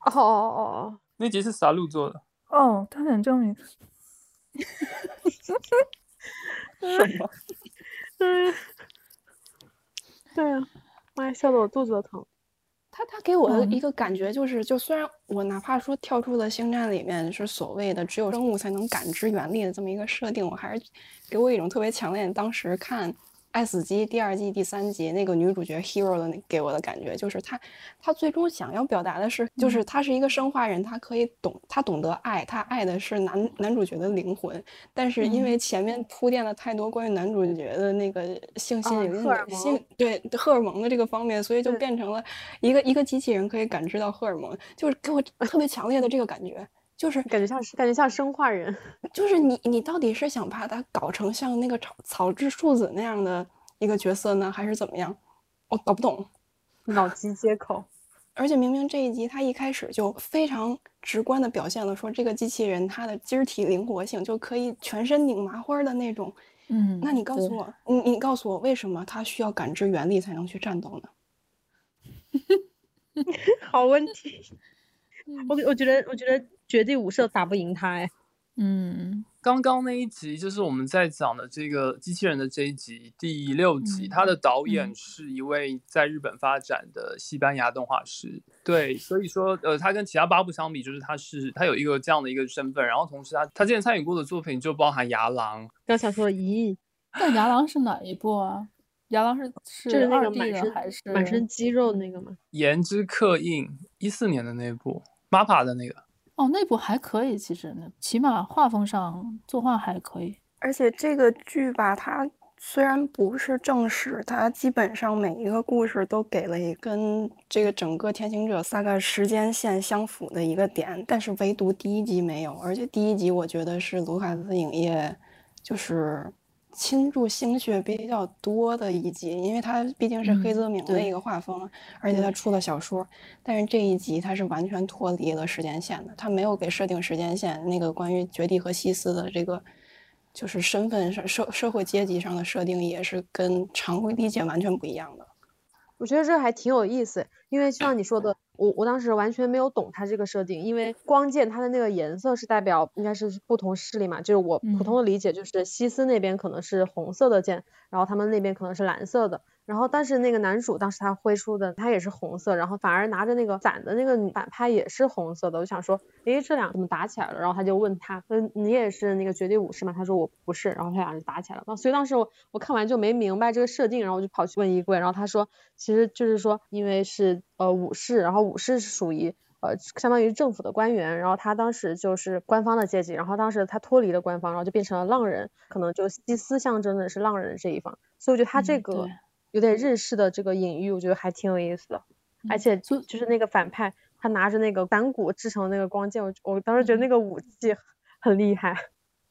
哦哦哦哦，那集是啥路做的？哦，他想证明。什么？嗯，对啊。妈呀，笑得我肚子都疼。他他给我的一个感觉就是，就虽然我哪怕说跳出了星战里面是所谓的只有生物才能感知原力的这么一个设定，我还是给我一种特别强烈的当时看爱死机第二季第三集那个女主角 Hero 的给我的感觉，就是她，她最终想要表达的是，就是她是一个生化人，她可以懂，她懂得爱，她爱的是男男主角的灵魂。但是因为前面铺垫了太多关于男主角的那个性心理、性对荷尔蒙的这个方面，所以就变成了一个一个机器人可以感知到荷尔蒙，就是给我特别强烈的这个感觉。就是感觉像是感觉像生化人，就是你你到底是想把它搞成像那个草草之树子那样的一个角色呢，还是怎么样？我搞不懂，脑机接口。而且明明这一集他一开始就非常直观的表现了说这个机器人它的肢体灵活性就可以全身拧麻花的那种。嗯，那你告诉我，你你告诉我为什么他需要感知原力才能去战斗呢？好问题。我我觉得我觉得。绝地武士打不赢他哎，嗯，刚刚那一集就是我们在讲的这个机器人的这一集第六集，他、嗯、的导演是一位在日本发展的西班牙动画师，嗯、对，所以说呃，他跟其他八部相比，就是他是他有一个这样的一个身份，然后同时他他之前参与过的作品就包含《牙狼》，刚想说咦，但《牙狼》是哪一部啊？《牙狼》是是二 D 的还是满身肌肉那个吗？颜之刻印一四年的那部 MAPPA 的那个。哦，那部还可以，其实呢，起码画风上作画还可以。而且这个剧吧，它虽然不是正史，它基本上每一个故事都给了一跟这个整个天行者三个时间线相符的一个点，但是唯独第一集没有。而且第一集我觉得是卢卡斯影业，就是。倾注心血比较多的一集，因为它毕竟是黑泽明的一个画风，嗯、而且他出了小说。但是这一集它是完全脱离了时间线的，他没有给设定时间线。那个关于绝地和西斯的这个，就是身份上社社会阶级上的设定，也是跟常规理解完全不一样的。我觉得这还挺有意思，因为就像你说的。我我当时完全没有懂它这个设定，因为光剑它的那个颜色是代表应该是不同势力嘛，就是我普通的理解就是西斯那边可能是红色的剑，然后他们那边可能是蓝色的。然后，但是那个男主当时他挥出的他也是红色，然后反而拿着那个伞的那个反派也是红色的。我想说，诶，这俩怎么打起来了？然后他就问他，嗯，你也是那个绝地武士吗？他说我不是。然后他俩就打起来了。所以当时我我看完就没明白这个设定，然后我就跑去问衣柜，然后他说，其实就是说，因为是呃武士，然后武士是属于呃相当于政府的官员，然后他当时就是官方的阶级，然后当时他脱离了官方，然后就变成了浪人，可能就西斯象征的是浪人这一方。所以我觉得他这个。嗯有点日式的这个隐喻，我觉得还挺有意思的，嗯、而且就就是那个反派，他拿着那个反骨制成的那个光剑，我我当时觉得那个武器很厉害。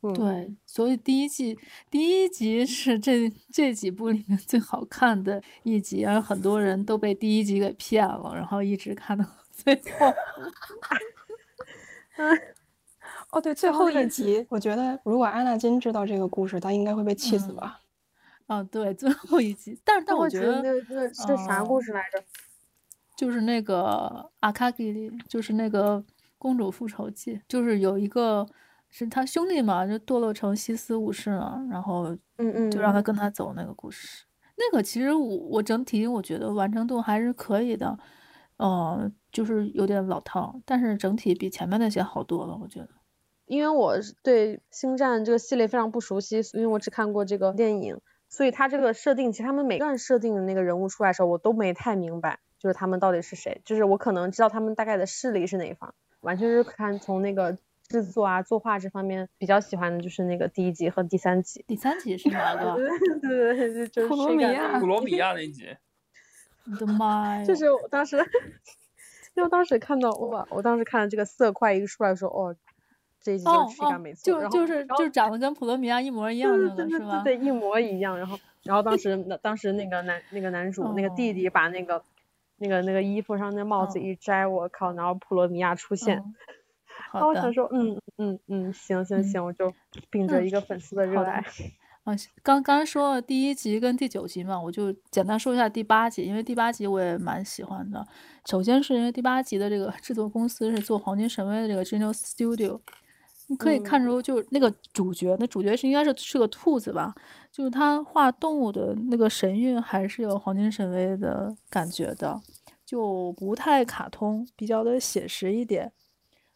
嗯，对，所以第一季第一集是这这几部里面最好看的一集，然后很多人都被第一集给骗了，然后一直看到 最后。嗯，哦对，最后一集，我觉得如果安纳金知道这个故事，他应该会被气死吧。嗯啊，对，最后一集，但是但我觉得那那是啥故事来着？就是那个阿卡吉里，就是那个公主复仇记，就是有一个是他兄弟嘛，就堕落成西斯武士了，然后嗯嗯，就让他跟他走那个故事。嗯嗯，那个其实我我整体我觉得完成度还是可以的，呃，就是有点老套，但是整体比前面那些好多了，我觉得。因为我对星战这个系列非常不熟悉，因为我只看过这个电影。所以他这个设定，其实他们每段设定的那个人物出来的时候，我都没太明白，就是他们到底是谁。就是我可能知道他们大概的势力是哪一方，完全是看从那个制作啊、作画这方面比较喜欢的就是那个第一集和第三集。第三集是哪个？对对对，就是普罗米亚，普罗米 亚那一集。我的妈呀！就是我当时，因为当时看到哇，我当时看到这个色块一出来的时候哦。这一集就就就是就长得跟普罗米亚一模一样的，是吧？对，一模一样。然后，然后当时那当时那个男那个男主那个弟弟把那个那个那个衣服上那帽子一摘，我靠！然后普罗米亚出现，然后我想说，嗯嗯嗯，行行行，我就秉着一个粉丝的热爱。啊，刚刚说了第一集跟第九集嘛，我就简单说一下第八集，因为第八集我也蛮喜欢的。首先是因为第八集的这个制作公司是做《黄金神威》的这个 Genius Studio。你可以看出，就是那个主角，嗯、那主角是应该是是个兔子吧？就是他画动物的那个神韵，还是有黄金神威的感觉的，就不太卡通，比较的写实一点。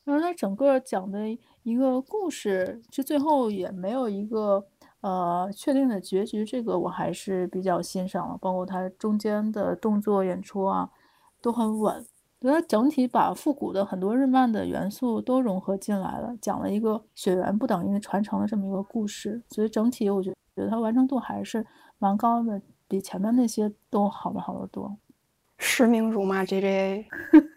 然后他整个讲的一个故事，就最后也没有一个呃，确定的结局，这个我还是比较欣赏了，包括他中间的动作演出啊，都很稳。觉得整体把复古的很多日漫的元素都融合进来了，讲了一个血缘不等于传承的这么一个故事，所以整体我觉觉得它完成度还是蛮高的，比前面那些都好了好得多。实名辱骂 JJA。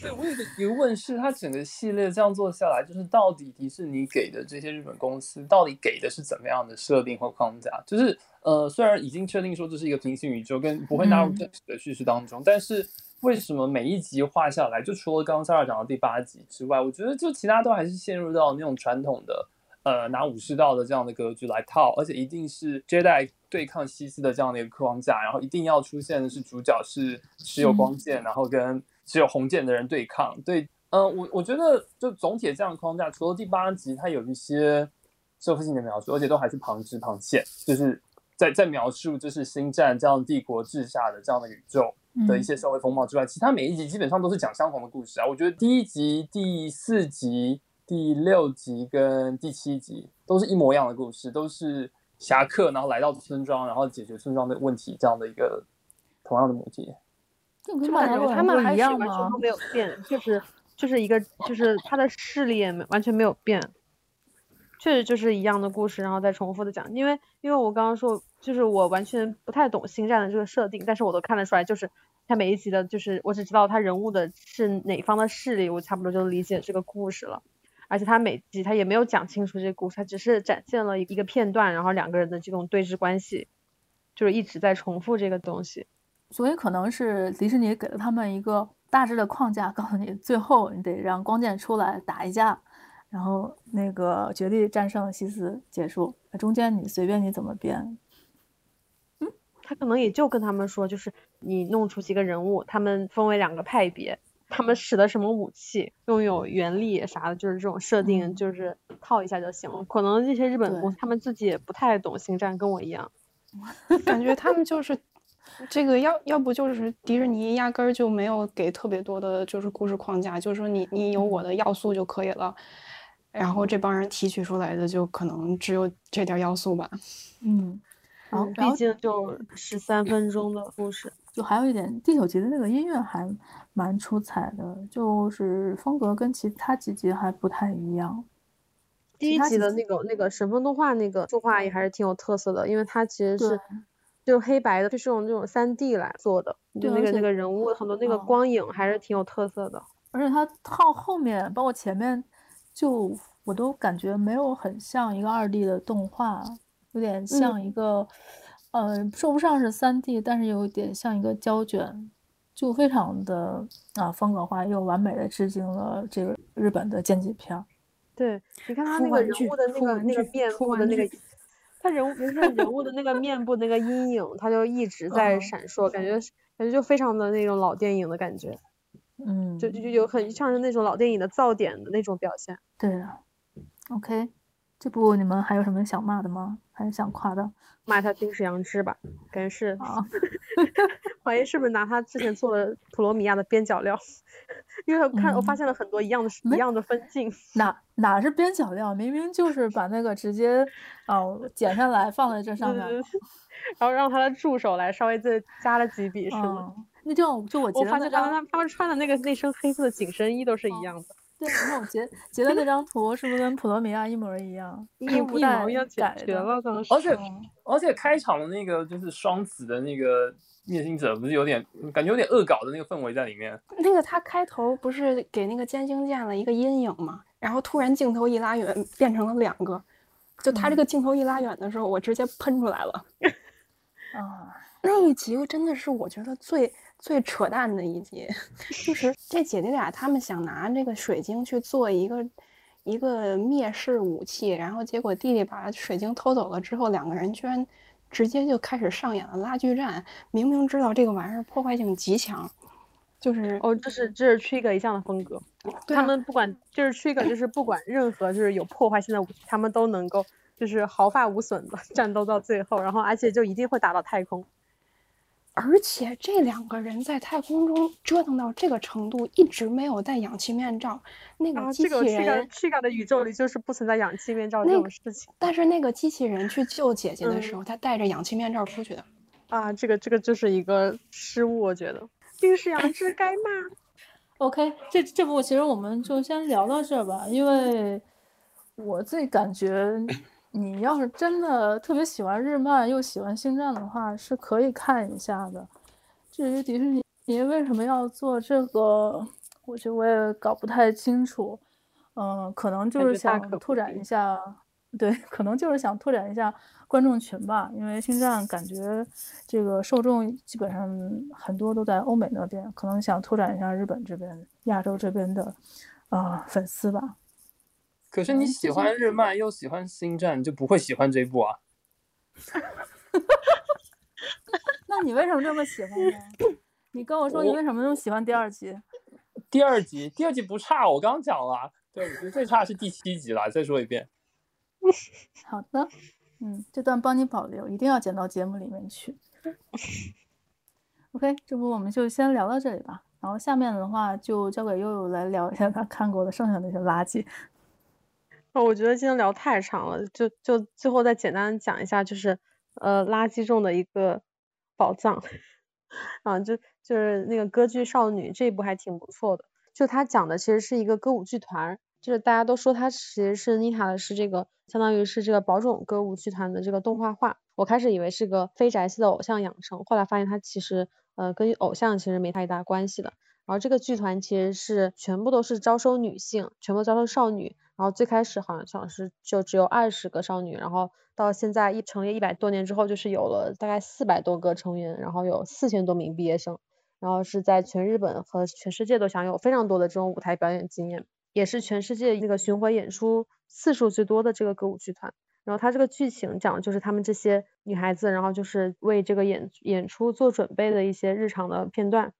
对，我有个疑问是，它整个系列这样做下来，就是到底迪士尼给的这些日本公司，到底给的是怎么样的设定或框架？就是呃，虽然已经确定说这是一个平行宇宙，跟不会纳入正史的叙事当中，嗯，但是为什么每一集画下来，就除了刚刚 Sara 讲的第八集之外，我觉得就其他都还是陷入到那种传统的呃拿武士道的这样的格局来套，而且一定是 Jedi 对抗西斯的这样的一个框架，然后一定要出现的是主角是持有光剑，嗯，然后跟。持有红剑的人对抗，对，嗯、呃，我我觉得就总体的这样的框架，除了第八集它有一些社会性的描述，而且都还是旁枝旁线，就是在在描述就是星战这样帝国治下的这样的宇宙的一些社会风貌之外，嗯、其他每一集基本上都是讲相同的故事啊。我觉得第一集、第四集、第六集跟第七集都是一模一样的故事，都是侠客然后来到村庄，然后解决村庄的问题这样的一个同样的母题。就感觉他们还是完全都没有变，就是就是一个就是他的势力也没完全没有变，确实就是一样的故事，然后再重复的讲。因为因为我刚刚说，就是我完全不太懂星战的这个设定，但是我都看得出来，就是他每一集的，就是我只知道他人物的是哪方的势力，我差不多就理解这个故事了。而且他每集他也没有讲清楚这个故事，他只是展现了一个片段，然后两个人的这种对峙关系，就是一直在重复这个东西。所以可能是迪士尼给了他们一个大致的框架，告诉你最后你得让光剑出来打一架，然后那个绝地战胜西斯结束，中间你随便你怎么编。嗯，他可能也就跟他们说，就是你弄出几个人物，他们分为两个派别，他们使的什么武器，拥有原力啥的，就是这种设定，就是套一下就行了。可能这些日本公司他们自己也不太懂星战，跟我一样，感觉他们就是。这个要要不就是迪士尼压根儿就没有给特别多的，就是故事框架，就是说你你有我的要素就可以了，然后这帮人提取出来的就可能只有这点要素吧。嗯，然后毕竟就十三分钟的故事，就还有一点第九集的那个音乐还蛮出彩的，就是风格跟其他几集还不太一样。第一集的那个那个神风动画那个动画也还是挺有特色的，因为它其实是。就黑白的，就是用那种三 D 来做的，就那个那个人物很多那个光影还是挺有特色的。而且它套后面，包括前面，就我都感觉没有很像一个二 D 的动画，有点像一个，嗯、呃，说不上是三 D，但是有点像一个胶卷，就非常的啊风格化，又完美的致敬了这个日本的剑戟片。对，你看他那个人物的那个那个面部的那个。他人物 不是人物的那个面部那个阴影，他就一直在闪烁，感觉感觉就非常的那种老电影的感觉，嗯，就就就有很像是那种老电影的噪点的那种表现。对啊，OK，这部你们还有什么想骂的吗？还是想夸的？骂他丁氏杨枝吧，感觉是，怀疑是不是拿他之前做的普罗米亚的边角料。因为我看、嗯、我发现了很多一样的一样的分镜，哪 哪是边角料，明明就是把那个直接哦剪下来放在这上面，然后让他的助手来稍微再加了几笔，是吗？那这样就我我发现刚刚他他们穿的那个那身黑色的紧身衣都是一样的。对，那我截截的那张图是不是跟普罗米亚一模一样？一模一样，改了当时。而且而且开场的那个就是双子的那个。灭星者不是有点感觉有点恶搞的那个氛围在里面。那个他开头不是给那个歼星舰了一个阴影吗？然后突然镜头一拉远，变成了两个。就他这个镜头一拉远的时候，嗯、我直接喷出来了。啊，那一集真的是我觉得最最扯淡的一集，就是这姐弟俩他们想拿这个水晶去做一个一个灭世武器，然后结果弟弟把水晶偷走了之后，两个人居然。直接就开始上演了拉锯战，明明知道这个玩意儿破坏性极强，就是哦，这是这是 Trigger 一向的风格，啊、他们不管就是 Trigger 就是不管任何就是有破坏性的武器，他们都能够就是毫发无损的 战斗到最后，然后而且就一定会打到太空。而且这两个人在太空中折腾到这个程度，一直没有戴氧气面罩。那个机器人，这个 Chica 的宇宙里就是不存在氧气面罩这种事情。但是那个机器人去救姐姐的时候，他戴着氧气面罩出去的。啊，这个这个就是一个失误，我觉得。冰释阳之该骂。OK，这这部其实我们就先聊到这儿吧，因为我自己感觉，你要是真的特别喜欢日漫又喜欢星战的话，是可以看一下的。至于迪士尼为什么要做这个，我觉得我也搞不太清楚。嗯、呃，可能就是想拓展一下，对，可能就是想拓展一下。观众群吧，因为星战感觉这个受众基本上很多都在欧美那边，可能想拓展一下日本这边、亚洲这边的啊、呃、粉丝吧。可是你喜欢日漫又喜欢星战，就不会喜欢这一部啊？那你为什么这么喜欢呢？你跟我说你为什么那么喜欢第二集？第二集，第二集不差，我刚讲了。对，我觉得最差是第七集了。再说一遍。好的。嗯，这段帮你保留，一定要剪到节目里面去。OK，这不我们就先聊到这里吧。然后下面的话就交给悠悠来聊一下他看过的剩下那些垃圾。哦，我觉得今天聊太长了，就就最后再简单讲一下，就是呃垃圾中的一个宝藏。啊，就就是那个歌剧少女这一部还挺不错的，就他讲的其实是一个歌舞剧团。就是大家都说它其实是妮塔的是这个，相当于是这个宝冢歌舞剧团的这个动画化。我开始以为是个非宅系的偶像养成，后来发现它其实呃跟偶像其实没太大关系的。然后这个剧团其实是全部都是招收女性，全部招收少女。然后最开始好像是就只有二十个少女，然后到现在一成立一百多年之后，就是有了大概四百多个成员，然后有四千多名毕业生，然后是在全日本和全世界都享有非常多的这种舞台表演经验。也是全世界那个巡回演出次数最多的这个歌舞剧团，然后它这个剧情讲的就是他们这些女孩子，然后就是为这个演演出做准备的一些日常的片段，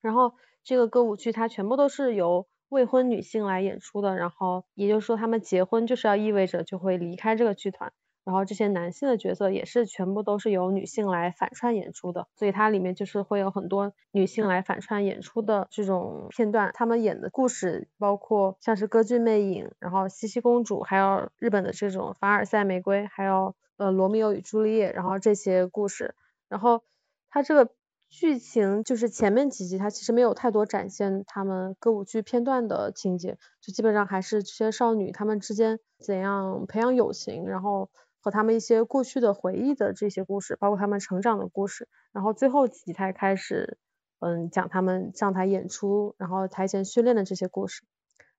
然后这个歌舞剧它全部都是由未婚女性来演出的，然后也就是说他们结婚就是要意味着就会离开这个剧团。然后这些男性的角色也是全部都是由女性来反串演出的，所以它里面就是会有很多女性来反串演出的这种片段。他们演的故事包括像是歌剧魅影，然后茜茜公主，还有日本的这种凡尔赛玫瑰，还有呃罗密欧与朱丽叶，然后这些故事。然后它这个剧情就是前面几集它其实没有太多展现他们歌舞剧片段的情节，就基本上还是这些少女她们之间怎样培养友情，然后。和他们一些过去的回忆的这些故事，包括他们成长的故事，然后最后几集才开始，嗯，讲他们上台演出，然后台前训练的这些故事。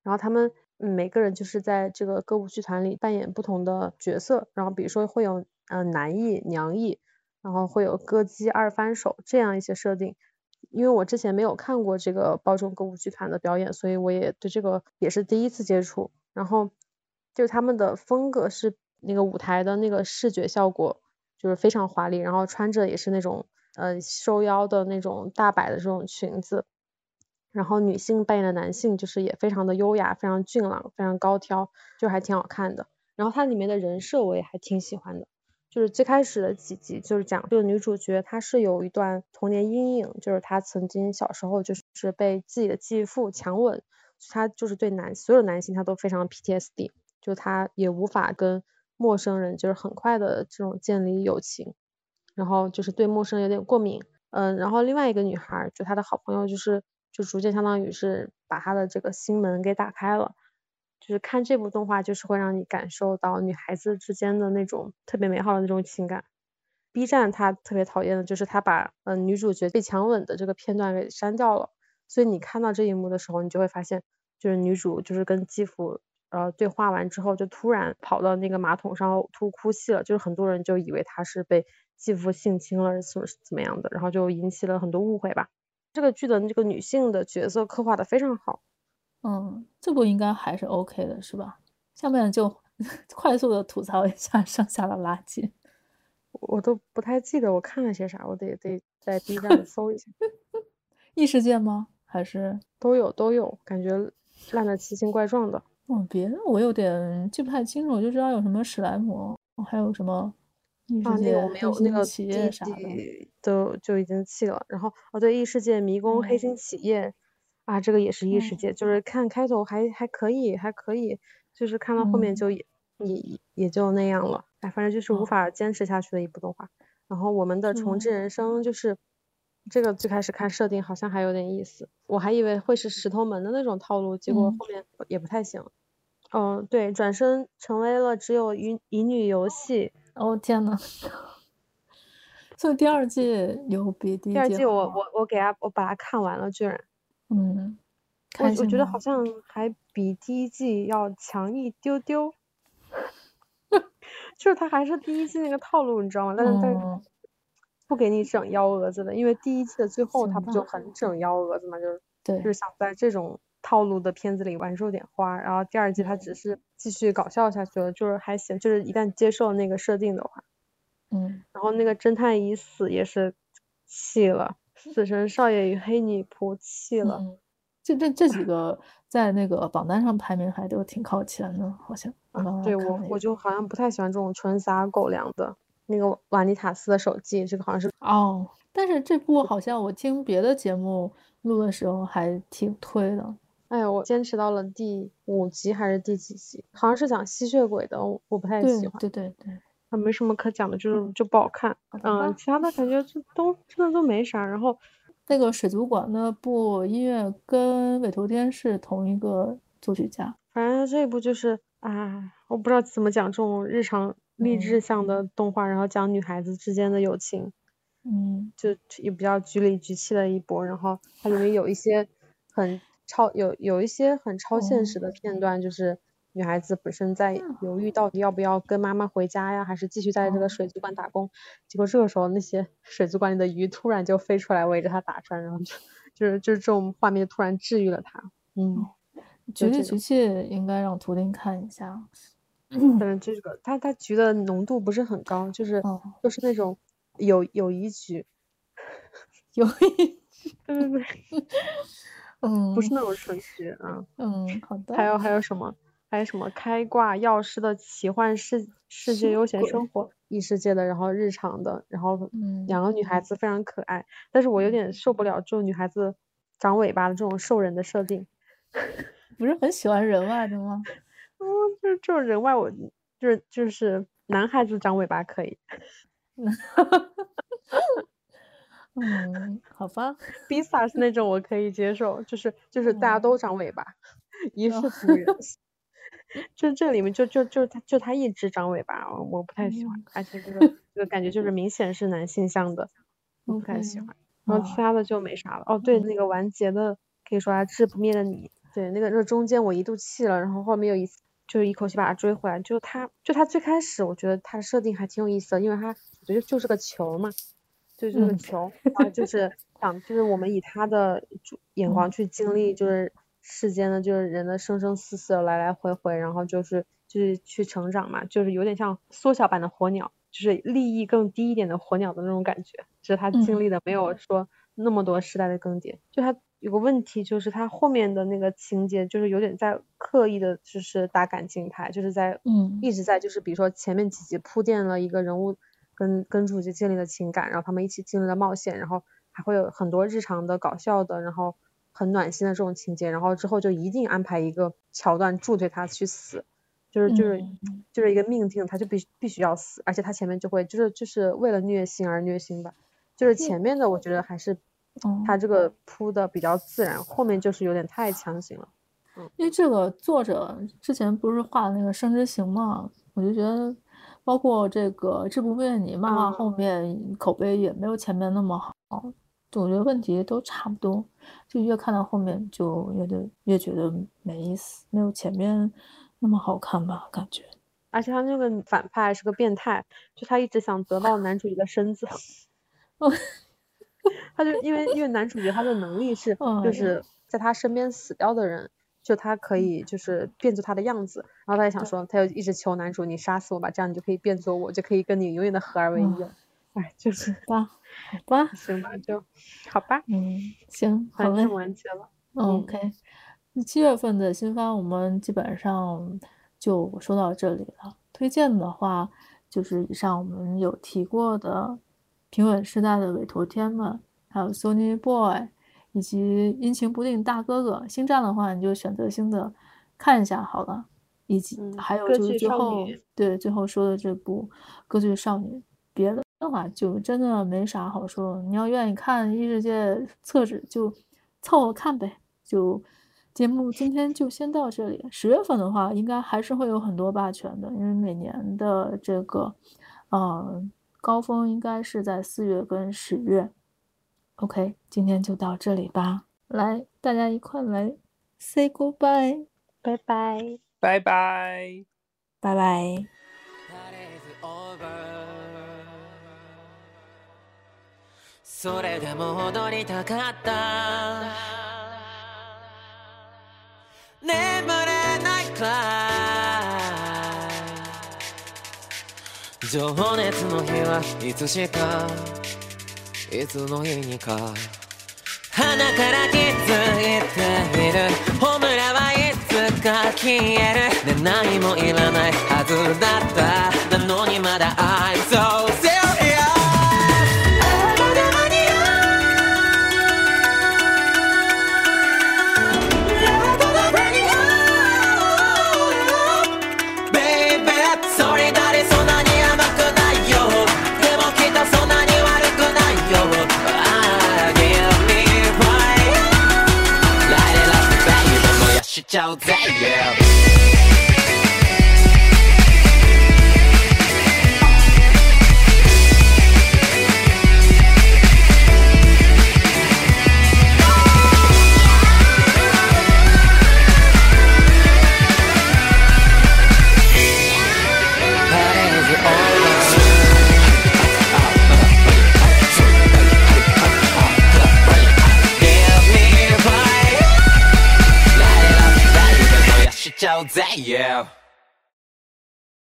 然后他们，每个人就是在这个歌舞剧团里扮演不同的角色，然后比如说会有，嗯，男役、娘役，然后会有歌姬、二番手这样一些设定。因为我之前没有看过这个包中歌舞剧团的表演，所以我也对这个也是第一次接触。然后就是他们的风格是。那个舞台的那个视觉效果就是非常华丽，然后穿着也是那种呃收腰的那种大摆的这种裙子，然后女性扮演的男性就是也非常的优雅，非常俊朗，非常高挑，就还挺好看的。然后它里面的人设我也还挺喜欢的，就是最开始的几集就是讲这个女主角她是有一段童年阴影，就是她曾经小时候就是被自己的继父强吻，她就是对男所有男性她都非常 PTSD，就她也无法跟。陌生人就是很快的这种建立友情，然后就是对陌生人有点过敏，嗯，然后另外一个女孩就她的好朋友就是就逐渐相当于是把她的这个心门给打开了，就是看这部动画就是会让你感受到女孩子之间的那种特别美好的那种情感。B 站他特别讨厌的就是他把嗯女主角被强吻的这个片段给删掉了，所以你看到这一幕的时候，你就会发现就是女主就是跟继父。呃，对话完之后就突然跑到那个马桶上呕吐哭泣了，就是很多人就以为她是被继父性侵了，是不是怎么样的，然后就引起了很多误会吧。这个剧的这个女性的角色刻画的非常好，嗯，这部应该还是 OK 的，是吧？下面就 快速的吐槽一下剩下的垃圾，我都不太记得我看了些啥，我得得在 B 站搜一下。异世界吗？还是都有都有，感觉烂的奇形怪状的。哦，别的我有点记不太清楚，我就知道有什么史莱姆，还有什么啊，那个我没有，那个企业啥的都就已经弃了。然后哦，对，异世界迷宫、黑心企业、嗯、啊，这个也是异世界，嗯、就是看开头还还可以，还可以，就是看到后面就也、嗯、也也就那样了。哎，反正就是无法坚持下去的一部动画。嗯、然后我们的重置人生就是、嗯、这个最开始看设定好像还有点意思，我还以为会是石头门的那种套路，结果后面也不太行。嗯、哦，对，转身成为了只有乙乙女游戏。哦天呐，所以第二季有比第一季？第二季我我我给他我把它看完了，居然，嗯，我我觉得好像还比第一季要强一丢丢，就是他还是第一季那个套路，你知道吗？但是、嗯、但是不给你整幺蛾子的，因为第一季的最后他不就很整幺蛾子嘛，就是对，就是想在这种套路的片子里玩出点花，然后第二季他只是。继续搞笑下去了，就是还行，就是一旦接受那个设定的话，嗯，然后那个侦探已死也是气了，死神少爷与黑女仆弃了，嗯、这这这几个在那个榜单上排名还都挺靠前的，好像。啊、对我我就好像不太喜欢这种纯撒狗粮的，那个瓦尼塔斯的手记，这个好像是哦，但是这部好像我听别的节目录的时候还挺推的。哎呀，我坚持到了第五集还是第几集？好像是讲吸血鬼的，我我不太喜欢。对对对，啊，没什么可讲的，就是就不好看。嗯，其他的感觉就都真的都没啥。然后那个水族馆那部音乐跟尾头天是同一个作曲家。反正这一部就是啊，我不知道怎么讲这种日常励志向的动画，嗯、然后讲女孩子之间的友情，嗯，就也比较局里局气的一波。然后它里面有一些很。超有有一些很超现实的片段，就是女孩子本身在犹豫到底要不要跟妈妈回家呀，还是继续在这个水族馆打工。结果这个时候，那些 水族馆里的鱼突然就飞出来围着她打转，然后就就是就是这种画面突然治愈了她。嗯，局里局气应该让图钉看一下。嗯，这个它它橘的浓度不是很高，就是就是那种友友谊局，友谊，对对对。嗯，不是那种纯橘啊。嗯，好的。还有还有什么？还有什么？开挂药师的奇幻世世界悠闲生活，异世界的，然后日常的，然后两个女孩子非常可爱，嗯、但是我有点受不了这种女孩子长尾巴的这种兽人的设定。不是很喜欢人外的吗？嗯，就是这种人外我，我就是就是男孩子长尾巴可以。嗯，好吧。Bisa 是那种我可以接受，就是就是大家都长尾巴，嗯、一视同仁。就这里面就就就他就他一只长尾巴，我不太喜欢，嗯、而且这个这个感觉就是明显是男性向的，我不太喜欢。然后其他的就没啥了。哦，对，那个完结的可以说还治不灭的你，对，那个那个中间我一度弃了，然后后面又一就是一口气把它追回来。就他就他最开始我觉得他的设定还挺有意思的，因为他我觉得就是个球嘛。就是这个球，啊、嗯，就是想，就是我们以他的眼光去经历，就是世间的，就是人的生生死死，来来回回，然后就是就是去成长嘛，就是有点像缩小版的火鸟，就是利益更低一点的火鸟的那种感觉。就是他经历的没有说那么多时代的更迭。就他有个问题，就是他后面的那个情节，就是有点在刻意的，就是打感情牌，就是在嗯一直在就是比如说前面几集铺垫了一个人物。跟跟主角建立的情感，然后他们一起经历了冒险，然后还会有很多日常的搞笑的，然后很暖心的这种情节，然后之后就一定安排一个桥段助推他去死，就是就是就是一个命定，他就必须必须要死，而且他前面就会就是就是为了虐心而虐心吧，就是前面的我觉得还是他这个铺的比较自然，后面就是有点太强行了。嗯，因为这个作者之前不是画的那个《生之行》嘛，我就觉得。包括这个这部维尼漫画后面口碑也没有前面那么好，我觉得问题都差不多，就越看到后面就越觉越觉得没意思，没有前面那么好看吧，感觉。而且他那个反派是个变态，就他一直想得到男主角的身子，他就因为因为男主角他的能力是就是在他身边死掉的人。就他可以就是变作他的样子，然后他也想说，他就一直求男主，你杀死我吧，这样你就可以变作我，就可以跟你永远的合二为一了。哎、嗯，就是吧，好吧，行吧，就好吧，嗯，行，好嘞，完结了。OK，七月份的新番我们基本上就说到这里了。推荐的话就是以上我们有提过的平稳时代的委托天们，还有 Sony Boy，以及阴晴不定大哥哥。星战的话，你就选择性的看一下好了。以及还有就是最后对最后说的这部《歌剧少女》，别的话就真的没啥好说。你要愿意看异世界测纸，就凑合看呗。就节目今天就先到这里。十月份的话，应该还是会有很多霸权的，因为每年的这个呃高峰应该是在四月跟十月。OK，今天就到这里吧。来，大家一块来 say goodbye，拜拜。拜拜，拜拜。それでも踊りたかった。眠れないくらい情熱の日はいつしかいつの日にか。鼻から気づいている。ホムラはいつか消える。で何もいらないはずだった。なのにまだ I'm so all. Yeah